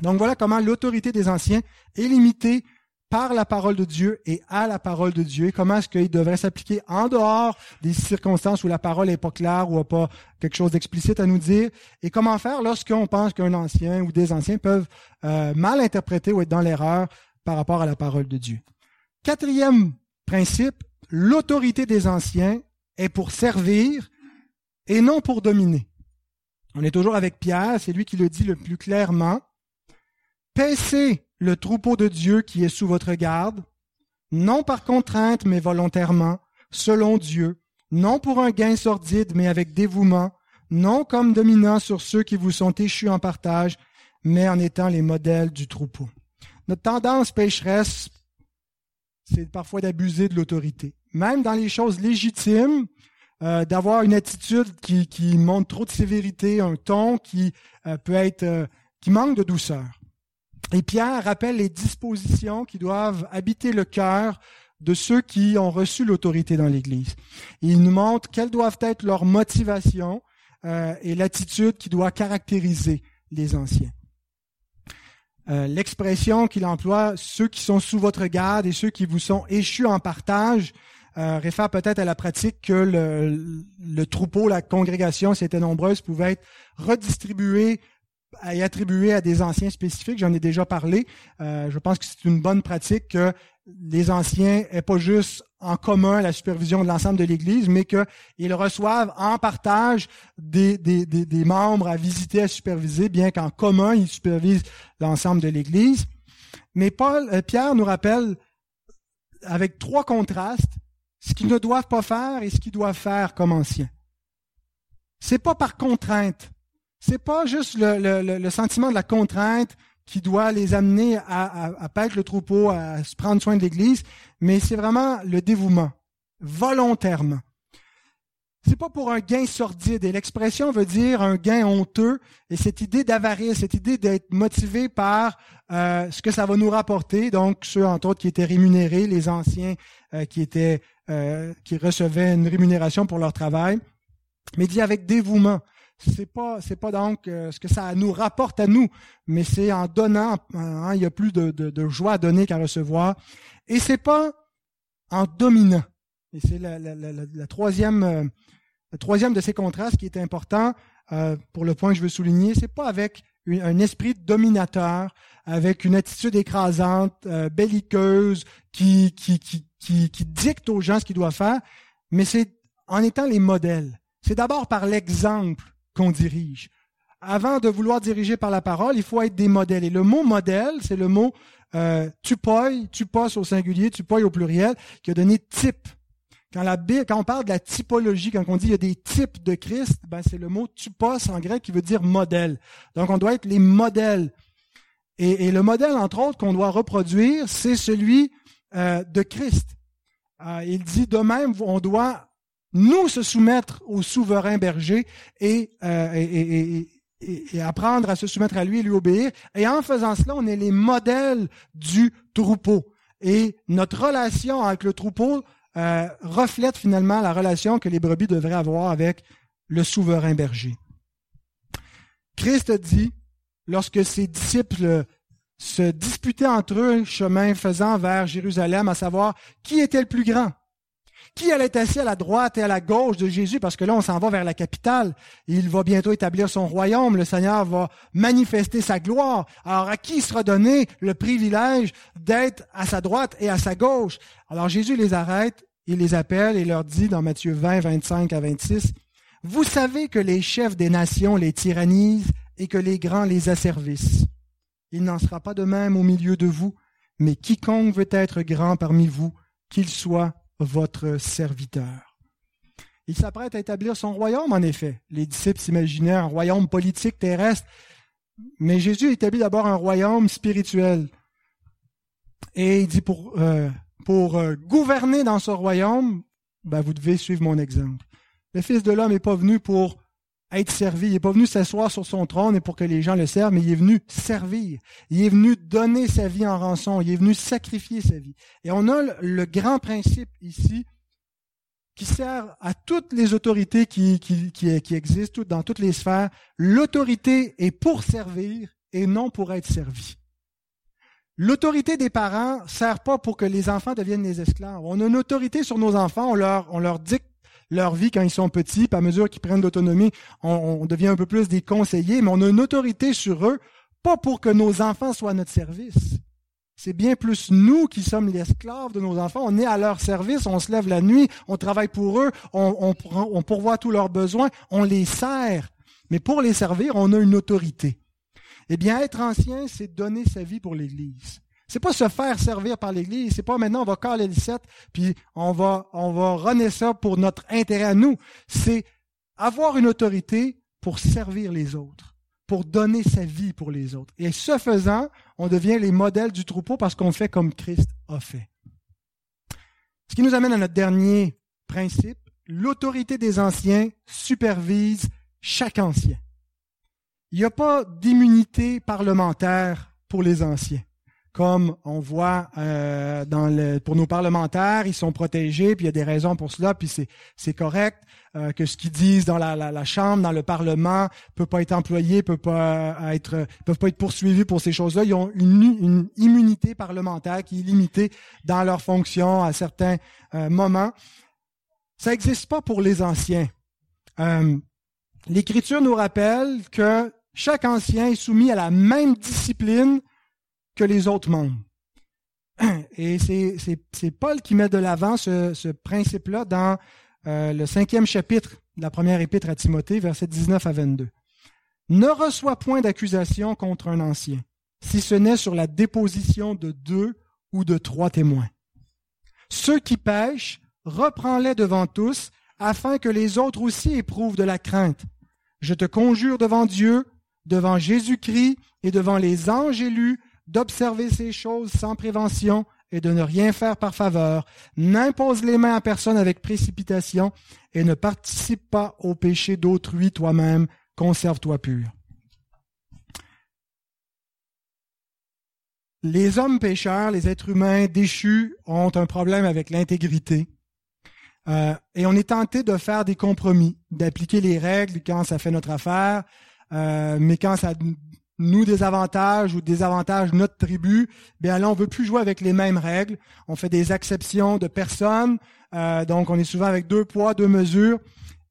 Donc voilà comment l'autorité des anciens est limitée par la parole de Dieu et à la parole de Dieu, comment est-ce qu'il devrait s'appliquer en dehors des circonstances où la parole n'est pas claire ou n'a pas quelque chose d'explicite à nous dire, et comment faire lorsqu'on pense qu'un ancien ou des anciens peuvent euh, mal interpréter ou être dans l'erreur par rapport à la parole de Dieu? Quatrième principe, l'autorité des anciens est pour servir et non pour dominer. On est toujours avec Pierre, c'est lui qui le dit le plus clairement. Paissez le troupeau de Dieu qui est sous votre garde, non par contrainte, mais volontairement, selon Dieu, non pour un gain sordide, mais avec dévouement, non comme dominant sur ceux qui vous sont échus en partage, mais en étant les modèles du troupeau. Notre tendance pécheresse, c'est parfois d'abuser de l'autorité. Même dans les choses légitimes, euh, d'avoir une attitude qui, qui, montre trop de sévérité, un ton qui euh, peut être euh, qui manque de douceur. Et Pierre rappelle les dispositions qui doivent habiter le cœur de ceux qui ont reçu l'autorité dans l'Église. Il nous montre quelles doivent être leurs motivations et l'attitude qui doit caractériser les anciens. L'expression qu'il emploie, ceux qui sont sous votre garde et ceux qui vous sont échus en partage, euh, réfère peut-être à la pratique que le, le troupeau, la congrégation, si était nombreuse, pouvait être redistribué et attribué à des anciens spécifiques. J'en ai déjà parlé. Euh, je pense que c'est une bonne pratique que les anciens aient pas juste en commun la supervision de l'ensemble de l'Église, mais qu'ils reçoivent en partage des, des, des, des, membres à visiter, à superviser, bien qu'en commun, ils supervisent l'ensemble de l'Église. Mais Paul, euh, Pierre nous rappelle avec trois contrastes ce qu'ils ne doivent pas faire et ce qu'ils doivent faire comme anciens. C'est pas par contrainte. C'est pas juste le, sentiment de la contrainte qui doit les amener à, à, à le troupeau, à se prendre soin de l'Église, mais c'est vraiment le dévouement, volontairement. C'est pas pour un gain sordide. Et l'expression veut dire un gain honteux. Et cette idée d'avarice, cette idée d'être motivé par euh, ce que ça va nous rapporter, donc ceux entre autres qui étaient rémunérés, les anciens euh, qui étaient euh, qui recevaient une rémunération pour leur travail, mais dit avec dévouement. C'est pas c'est pas donc ce que ça nous rapporte à nous, mais c'est en donnant. Hein, il y a plus de, de, de joie à donner qu'à recevoir. Et c'est pas en dominant. Et c'est la, la, la, la, troisième le troisième de ces contrastes qui est important euh, pour le point que je veux souligner, c'est pas avec un esprit dominateur, avec une attitude écrasante, euh, belliqueuse, qui, qui, qui, qui, qui dicte aux gens ce qu'ils doivent faire, mais c'est en étant les modèles. C'est d'abord par l'exemple qu'on dirige. Avant de vouloir diriger par la parole, il faut être des modèles. Et le mot modèle, c'est le mot euh, tupos au singulier, tupoi au pluriel, qui a donné type. Quand, la, quand on parle de la typologie, quand on dit il y a des types de Christ, ben c'est le mot tupos en grec qui veut dire modèle. Donc on doit être les modèles. Et, le modèle, entre autres, qu'on doit reproduire, c'est celui euh, de Christ. Euh, il dit de même, on doit nous se soumettre au souverain berger et, euh, et, apprendre à se soumettre à lui et lui obéir. Et en faisant cela, on est les modèles du troupeau. Et notre relation avec le troupeau euh, reflète finalement la relation que les brebis devraient avoir avec le souverain berger. Christ dit, lorsque ses disciples se disputaient entre eux, chemin faisant vers Jérusalem, à savoir qui était le plus grand. Qui allait assis à la droite et à la gauche de Jésus? Parce que là, on s'en va vers la capitale. Il va bientôt établir son royaume. Le Seigneur va manifester sa gloire. Alors, à qui sera donné le privilège d'être à sa droite et à sa gauche? Alors, Jésus les arrête, il les appelle et leur dit dans Matthieu 20, 25 à 26, Vous savez que les chefs des nations les tyrannisent et que les grands les asservissent. Il n'en sera pas de même au milieu de vous, mais quiconque veut être grand parmi vous, qu'il soit votre serviteur. Il s'apprête à établir son royaume, en effet. Les disciples s'imaginaient un royaume politique terrestre, mais Jésus établit d'abord un royaume spirituel. Et il dit pour, euh, pour euh, gouverner dans ce royaume, ben, vous devez suivre mon exemple. Le Fils de l'homme n'est pas venu pour être servi. Il n'est pas venu s'asseoir sur son trône et pour que les gens le servent, mais il est venu servir. Il est venu donner sa vie en rançon. Il est venu sacrifier sa vie. Et on a le, grand principe ici qui sert à toutes les autorités qui, existent dans toutes les sphères. L'autorité est pour servir et non pour être servi. L'autorité des parents sert pas pour que les enfants deviennent des esclaves. On a une autorité sur nos enfants, on leur, on leur dicte leur vie quand ils sont petits, puis à mesure qu'ils prennent d'autonomie, on, devient un peu plus des conseillers, mais on a une autorité sur eux, pas pour que nos enfants soient à notre service. C'est bien plus nous qui sommes les esclaves de nos enfants. On est à leur service, on se lève la nuit, on travaille pour eux, on, on, on pourvoit tous leurs besoins, on les sert. Mais pour les servir, on a une autorité. Eh bien, être ancien, c'est donner sa vie pour l'Église. C'est pas se faire servir par l'Église. C'est pas maintenant on va caler le set, puis on va, on va runner ça pour notre intérêt à nous. C'est avoir une autorité pour servir les autres, pour donner sa vie pour les autres. Et ce faisant, on devient les modèles du troupeau parce qu'on fait comme Christ a fait. Ce qui nous amène à notre dernier principe. L'autorité des anciens supervise chaque ancien. Il n'y a pas d'immunité parlementaire pour les anciens comme on voit euh, dans le, pour nos parlementaires, ils sont protégés, puis il y a des raisons pour cela, puis c'est, correct euh, que ce qu'ils disent dans la, la, Chambre, dans le Parlement, peut pas être employé, peut pas être, peuvent pas être poursuivis pour ces choses-là. Ils ont une, une immunité parlementaire qui est limitée dans leur fonction à certains euh, moments. Ça n'existe pas pour les anciens. L'Écriture nous rappelle que chaque ancien est soumis à la même discipline que les autres membres. Et c'est Paul qui met de l'avant ce, principe-là dans euh, le cinquième chapitre de la première épître à Timothée, versets 19 à 22. Ne reçois point d'accusation contre un ancien, si ce n'est sur la déposition de deux ou de trois témoins. Ceux qui pêchent, reprends-les devant tous, afin que les autres aussi éprouvent de la crainte. Je te conjure devant Dieu, devant Jésus-Christ et devant les anges élus, d'observer ces choses sans prévention et de ne rien faire par faveur, n'impose les mains à personne avec précipitation et ne participe pas au péché d'autrui toi-même, conserve-toi pur. Les hommes pécheurs, les êtres humains déchus ont un problème avec l'intégrité. Euh, et on est tenté de faire des compromis, d'appliquer les règles quand ça fait notre affaire, euh, mais quand ça nous des avantages ou des avantages notre tribu, bien là on veut plus jouer avec les mêmes règles. On fait des exceptions de personnes, euh, donc on est souvent avec deux poids, deux mesures.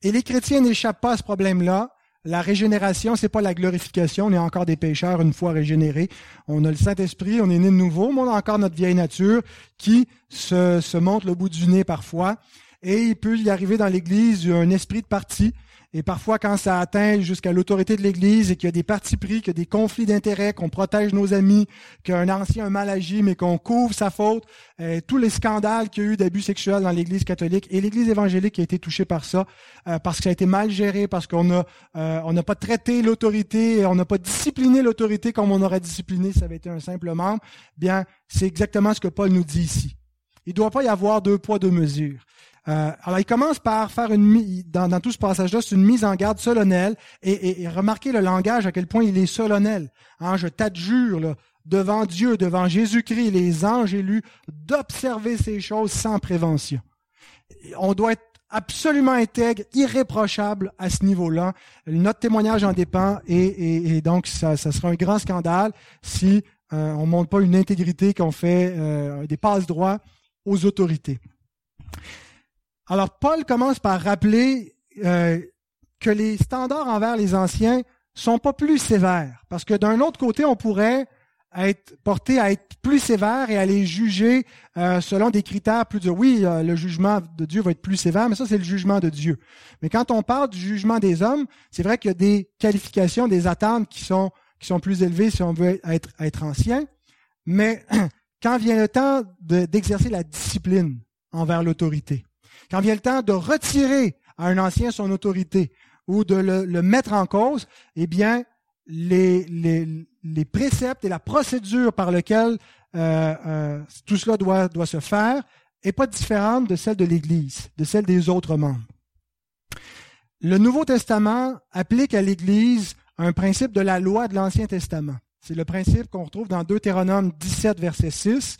Et les chrétiens n'échappent pas à ce problème-là. La régénération, c'est pas la glorification. On est encore des pécheurs une fois régénérés. On a le Saint-Esprit, on est né de nouveau, mais on a encore notre vieille nature qui se, se montre le bout du nez parfois. Et il peut y arriver dans l'Église un esprit de parti. Et parfois, quand ça atteint jusqu'à l'autorité de l'Église et qu'il y a des partis pris, qu'il y a des conflits d'intérêts, qu'on protège nos amis, qu'un ancien a mal agi, mais qu'on couvre sa faute, euh, tous les scandales qu'il y a eu d'abus sexuels dans l'Église catholique et l'Église évangélique a été touchée par ça, euh, parce que ça a été mal géré, parce qu'on a euh, n'a pas traité l'autorité, on n'a pas discipliné l'autorité comme on aurait discipliné si ça avait été un simple membre. Bien, c'est exactement ce que Paul nous dit ici. Il ne doit pas y avoir deux poids, deux mesures. Euh, alors, il commence par faire une dans, dans tout ce passage-là, c'est une mise en garde solennelle et, remarquez le langage à quel point il est solennel. Hein, je t'adjure devant Dieu, devant Jésus-Christ, les anges élus, d'observer ces choses sans prévention. On doit être absolument intègre, irréprochable à ce niveau-là. Notre témoignage en dépend et, et, donc ça, ça, sera un grand scandale si euh, on montre pas une intégrité, qu'on fait euh, des passe-droits aux autorités. Alors, Paul commence par rappeler euh, que les standards envers les anciens sont pas plus sévères, parce que d'un autre côté, on pourrait être porté à être plus sévère et à les juger euh, selon des critères plus durs. Oui, euh, le jugement de Dieu va être plus sévère, mais ça, c'est le jugement de Dieu. Mais quand on parle du jugement des hommes, c'est vrai qu'il y a des qualifications, des attentes qui sont, qui sont plus élevées si on veut être, être ancien. Mais quand vient le temps d'exercer la discipline envers l'autorité, quand vient le temps de retirer à un ancien son autorité ou de le, mettre en cause, eh bien, les, préceptes et la procédure par laquelle euh, euh, tout cela doit, doit se faire est pas différente de celle de l'Église, de celle des autres membres. Le Nouveau Testament applique à l'Église un principe de la loi de l'Ancien Testament. C'est le principe qu'on retrouve dans Deutéronome 17, verset 6.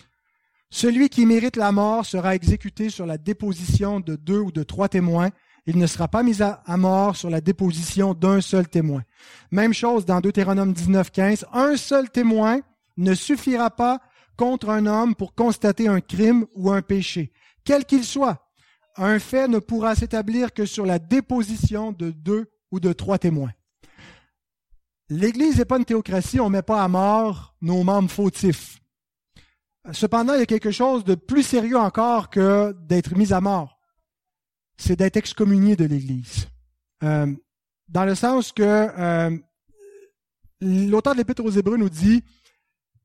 Celui qui mérite la mort sera exécuté sur la déposition de deux ou de trois témoins. Il ne sera pas mis à, mort sur la déposition d'un seul témoin. Même chose dans Deutéronome 19, 15. Un seul témoin ne suffira pas contre un homme pour constater un crime ou un péché, quel qu'il soit. Un fait ne pourra s'établir que sur la déposition de deux ou de trois témoins. L'Église n'est pas une théocratie, on ne met pas à mort nos membres fautifs. Cependant, il y a quelque chose de plus sérieux encore que d'être mis à mort. C'est d'être excommunié de l'Église. Euh, dans le sens que euh, l'auteur de l'Épître aux Hébreux nous dit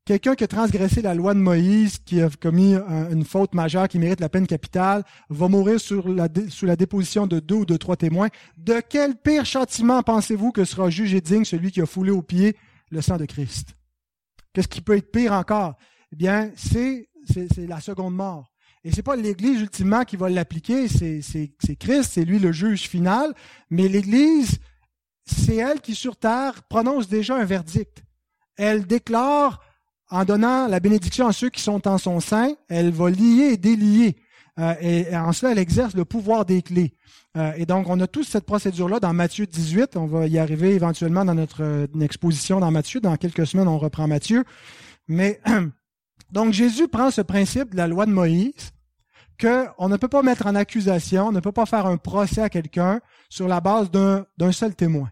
quelqu'un qui a transgressé la loi de Moïse, qui a commis une faute majeure qui mérite la peine capitale, va mourir sous la déposition de deux ou de trois témoins. De quel pire châtiment pensez-vous que sera jugé digne celui qui a foulé aux pieds le sang de Christ? Qu'est-ce qui peut être pire encore? Eh bien, c'est, la seconde mort. Et c'est pas l'Église ultimement qui va l'appliquer, c'est, Christ, c'est lui le juge final, mais l'Église, c'est elle qui sur terre prononce déjà un verdict. Elle déclare, en donnant la bénédiction à ceux qui sont en son sein, elle va lier et délier. Euh, et, en cela, elle exerce le pouvoir des clés. Euh, et donc, on a tous cette procédure-là dans Matthieu 18. On va y arriver éventuellement dans notre euh, exposition dans Matthieu. Dans quelques semaines, on reprend Matthieu. Mais Donc Jésus prend ce principe de la loi de Moïse qu'on ne peut pas mettre en accusation, on ne peut pas faire un procès à quelqu'un sur la base d'un seul témoin.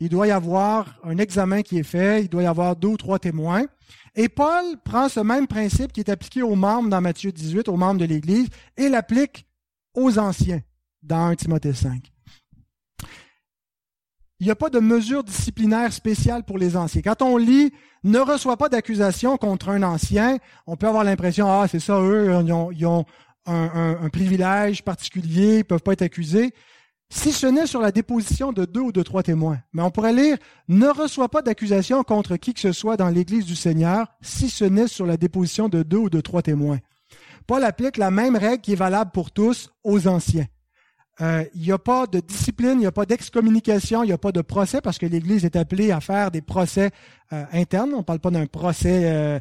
Il doit y avoir un examen qui est fait, il doit y avoir deux ou trois témoins. Et Paul prend ce même principe qui est appliqué aux membres dans Matthieu 18, aux membres de l'Église, et l'applique aux anciens dans 1 Timothée 5 il n'y a pas de mesure disciplinaire spéciale pour les anciens. Quand on lit ne reçoit pas d'accusation contre un ancien, on peut avoir l'impression, ah, c'est ça, eux, ils ont, un, privilège particulier, ils peuvent pas être accusés. Si ce n'est sur la déposition de deux ou de trois témoins. Mais on pourrait lire, ne reçoit pas d'accusation contre qui que ce soit dans l'Église du Seigneur, si ce n'est sur la déposition de deux ou de trois témoins. Paul applique la même règle qui est valable pour tous aux anciens. Euh, il n'y a pas de discipline, il n'y a pas d'excommunication, il n'y a pas de procès parce que l'Église est appelée à faire des procès euh, internes. On ne parle pas d'un procès euh,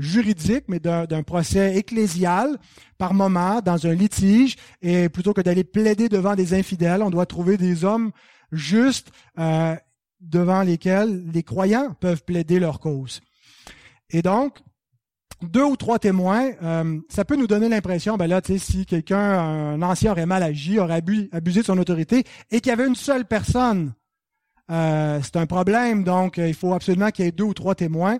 juridique, mais d'un procès ecclésial par moment, dans un litige. Et plutôt que d'aller plaider devant des infidèles, on doit trouver des hommes justes devant lesquels les croyants peuvent plaider leur cause. Et donc, deux ou trois témoins, euh, ça peut nous donner l'impression, ben là, tu sais, si quelqu'un, un ancien aurait mal agi, aurait abusé de son autorité, et qu'il y avait une seule personne, euh, c'est un problème. Donc, euh, il faut absolument qu'il y ait deux ou trois témoins.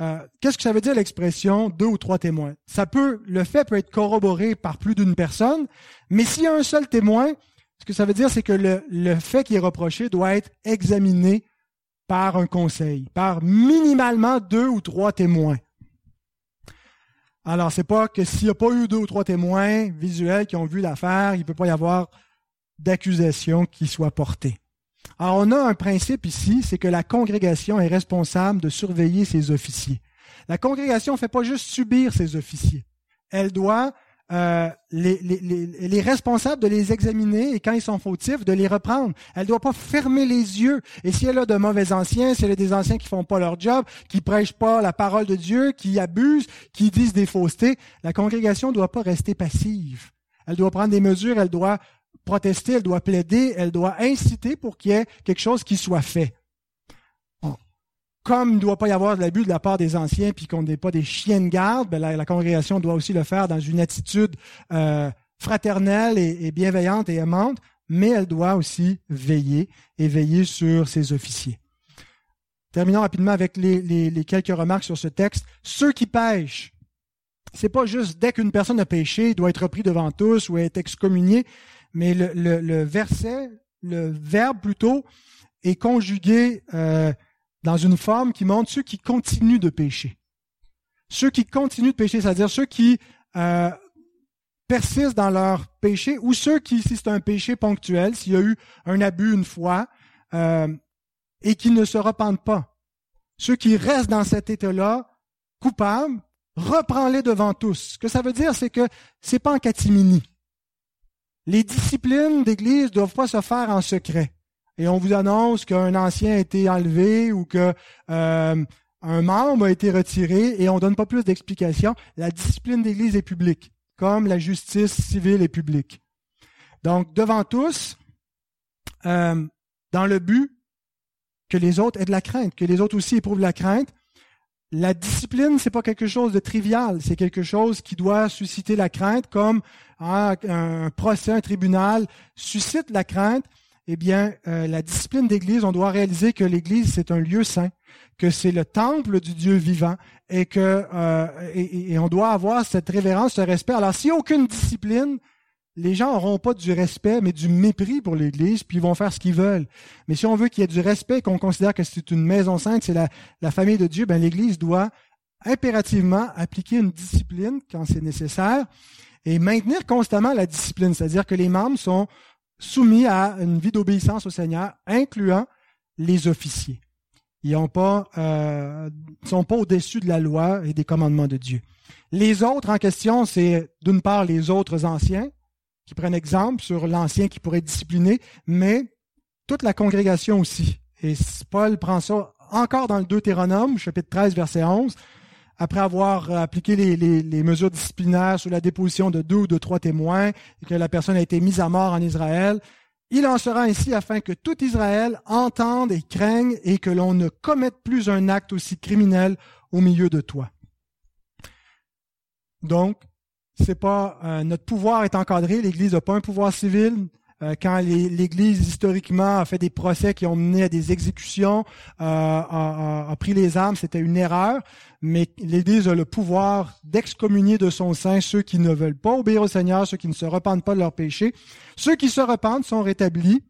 euh, qu'est-ce que ça veut dire l'expression deux ou trois témoins Ça peut, le fait peut être corroboré par plus d'une personne, mais s'il y a un seul témoin, ce que ça veut dire, c'est que le, le fait qui est reproché doit être examiné par un conseil, par minimalement deux ou trois témoins. Alors, c'est pas que s'il n'y a pas eu deux ou trois témoins visuels qui ont vu l'affaire, il ne peut pas y avoir d'accusation qui soit portée. Alors, on a un principe ici, c'est que la congrégation est responsable de surveiller ses officiers. La congrégation ne fait pas juste subir ses officiers. Elle doit, euh, les, les, responsables de les examiner et quand ils sont fautifs, de les reprendre. Elle ne doit pas fermer les yeux. Et si elle a de mauvais anciens, si elle a des anciens qui font pas leur job, qui prêchent pas la parole de Dieu, qui abusent, qui disent des faussetés, la congrégation ne doit pas rester passive. Elle doit prendre des mesures, elle doit protester, elle doit plaider, elle doit inciter pour qu'il y ait quelque chose qui soit fait. Comme il ne doit pas y avoir de l'abus de la part des anciens, puis qu'on n'est pas des chiens de garde, ben la, congrégation doit aussi le faire dans une attitude euh, fraternelle et, bienveillante et aimante, mais elle doit aussi veiller et veiller sur ses officiers. Terminons rapidement avec les, quelques remarques sur ce texte. Ceux qui pêchent, c'est pas juste dès qu'une personne a péché, il doit être repris devant tous ou être excommunié mais le, le, verset, le verbe plutôt, est conjugué euh, dans une forme qui montre ceux qui continuent de pécher. Ceux qui continuent de pécher, c'est-à-dire ceux qui euh, persistent dans leur péché, ou ceux qui, si c'est un péché ponctuel, s'il y a eu un abus une fois, euh, et qui ne se repentent pas. Ceux qui restent dans cet état-là, coupables, reprends-les devant tous. Ce que ça veut dire, c'est que c'est pas en catimini. Les disciplines d'église doivent pas se faire en secret. Et on vous annonce qu'un ancien a été enlevé ou que euh, un membre a été retiré et on ne donne pas plus d'explications. La discipline d'église est publique, comme la justice civile est publique. Donc, devant tous, euh, dans le but que les autres aient de la crainte, que les autres aussi éprouvent la crainte, la discipline, c'est pas quelque chose de trivial, c'est quelque chose qui doit susciter la crainte, comme hein, un procès, un tribunal suscite la crainte. Eh bien, euh, la discipline d'Église, on doit réaliser que l'Église c'est un lieu saint, que c'est le temple du Dieu vivant, et que euh, on doit avoir cette révérence, ce respect. Alors, s'il n'y a aucune discipline, les gens n'auront pas du respect, mais du mépris pour l'Église, puis ils vont faire ce qu'ils veulent. Mais si on veut qu'il y ait du respect, qu'on considère que c'est une maison sainte, c'est la, famille de Dieu, ben l'Église doit impérativement appliquer une discipline quand c'est nécessaire et maintenir constamment la discipline, c'est-à-dire que les membres sont soumis à une vie d'obéissance au Seigneur, incluant les officiers. Ils ne euh, sont pas au-dessus de la loi et des commandements de Dieu. Les autres en question, c'est d'une part les autres anciens, qui prennent exemple sur l'ancien qui pourrait être discipliné, mais toute la congrégation aussi. Et Paul prend ça encore dans le Deutéronome, chapitre 13, verset 11, après avoir appliqué les, mesures disciplinaires sous la déposition de deux ou de trois témoins, et que la personne a été mise à mort en Israël, il en sera ainsi afin que tout Israël entende et craigne et que l'on ne commette plus un acte aussi criminel au milieu de toi. Donc, c'est pas euh, notre pouvoir est encadré. L'Église n'a pas un pouvoir civil. Euh, quand l'Église historiquement a fait des procès qui ont mené à des exécutions, euh, a, pris les armes, c'était une erreur. Mais l'Église a le pouvoir d'excommunier de son sein ceux qui ne veulent pas obéir au Seigneur, ceux qui ne se repentent pas de leurs péchés. Ceux qui se repentent sont rétablis.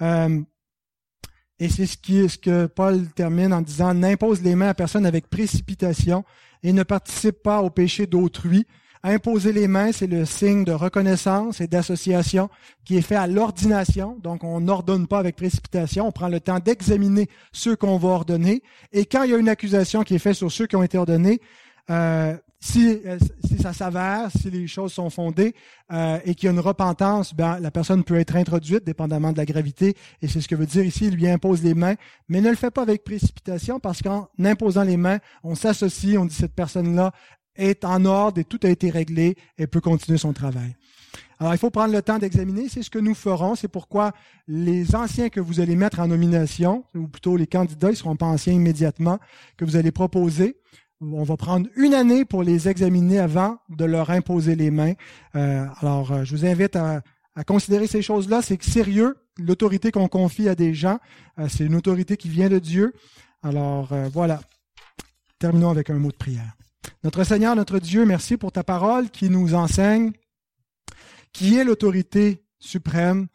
et c'est ce, qui, ce que Paul termine en disant n'impose les mains à personne avec précipitation et ne participe pas au péché d'autrui. Imposer les mains, c'est le signe de reconnaissance et d'association qui est fait à l'ordination. Donc, on n'ordonne pas avec précipitation. On prend le temps d'examiner ceux qu'on va ordonner. Et quand il y a une accusation qui est faite sur ceux qui ont été ordonnés, euh, si, euh, si, ça s'avère, si les choses sont fondées euh, et qu'il y a une repentance, ben, la personne peut être introduite dépendamment de la gravité. Et c'est ce que veut dire ici, lui impose les mains, mais ne le fait pas avec précipitation parce qu'en imposant les mains, on s'associe, on dit cette personne-là, est en ordre et tout a été réglé et peut continuer son travail. Alors, il faut prendre le temps d'examiner. C'est ce que nous ferons. C'est pourquoi les anciens que vous allez mettre en nomination, ou plutôt les candidats, ils ne seront pas anciens immédiatement, que vous allez proposer, on va prendre une année pour les examiner avant de leur imposer les mains. Euh, alors, euh, je vous invite à, considérer ces choses-là. C'est sérieux. L'autorité qu'on confie à des gens, euh, c'est une autorité qui vient de Dieu. Alors, voilà. Terminons avec un mot de prière. Notre Seigneur, notre Dieu, merci pour ta parole qui nous enseigne qui est l'autorité suprême.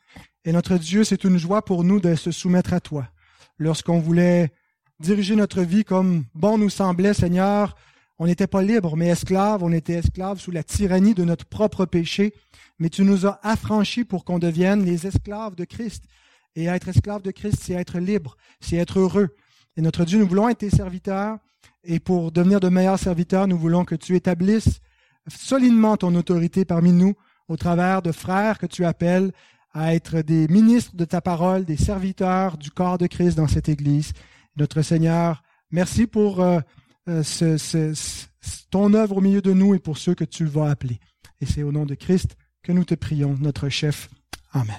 Et notre Dieu, c'est une joie pour nous de se soumettre à toi. Lorsqu'on voulait diriger notre vie comme bon nous semblait, Seigneur, on n'était pas libre, mais esclave, on était esclave sous la tyrannie de notre propre péché, mais tu nous as affranchis pour qu'on devienne les esclaves de Christ. Et être esclave de Christ, c'est être libre, c'est être heureux. Et notre Dieu, nous voulons être tes serviteurs, et pour devenir de meilleurs serviteurs, nous voulons que tu établisses solidement ton autorité parmi nous, au travers de frères que tu appelles à être des ministres de ta parole, des serviteurs du corps de Christ dans cette Église. Notre Seigneur, merci pour euh, euh, ce, ton œuvre au milieu de nous et pour ceux que tu vas appeler. Et c'est au nom de Christ que nous te prions, notre chef. Amen.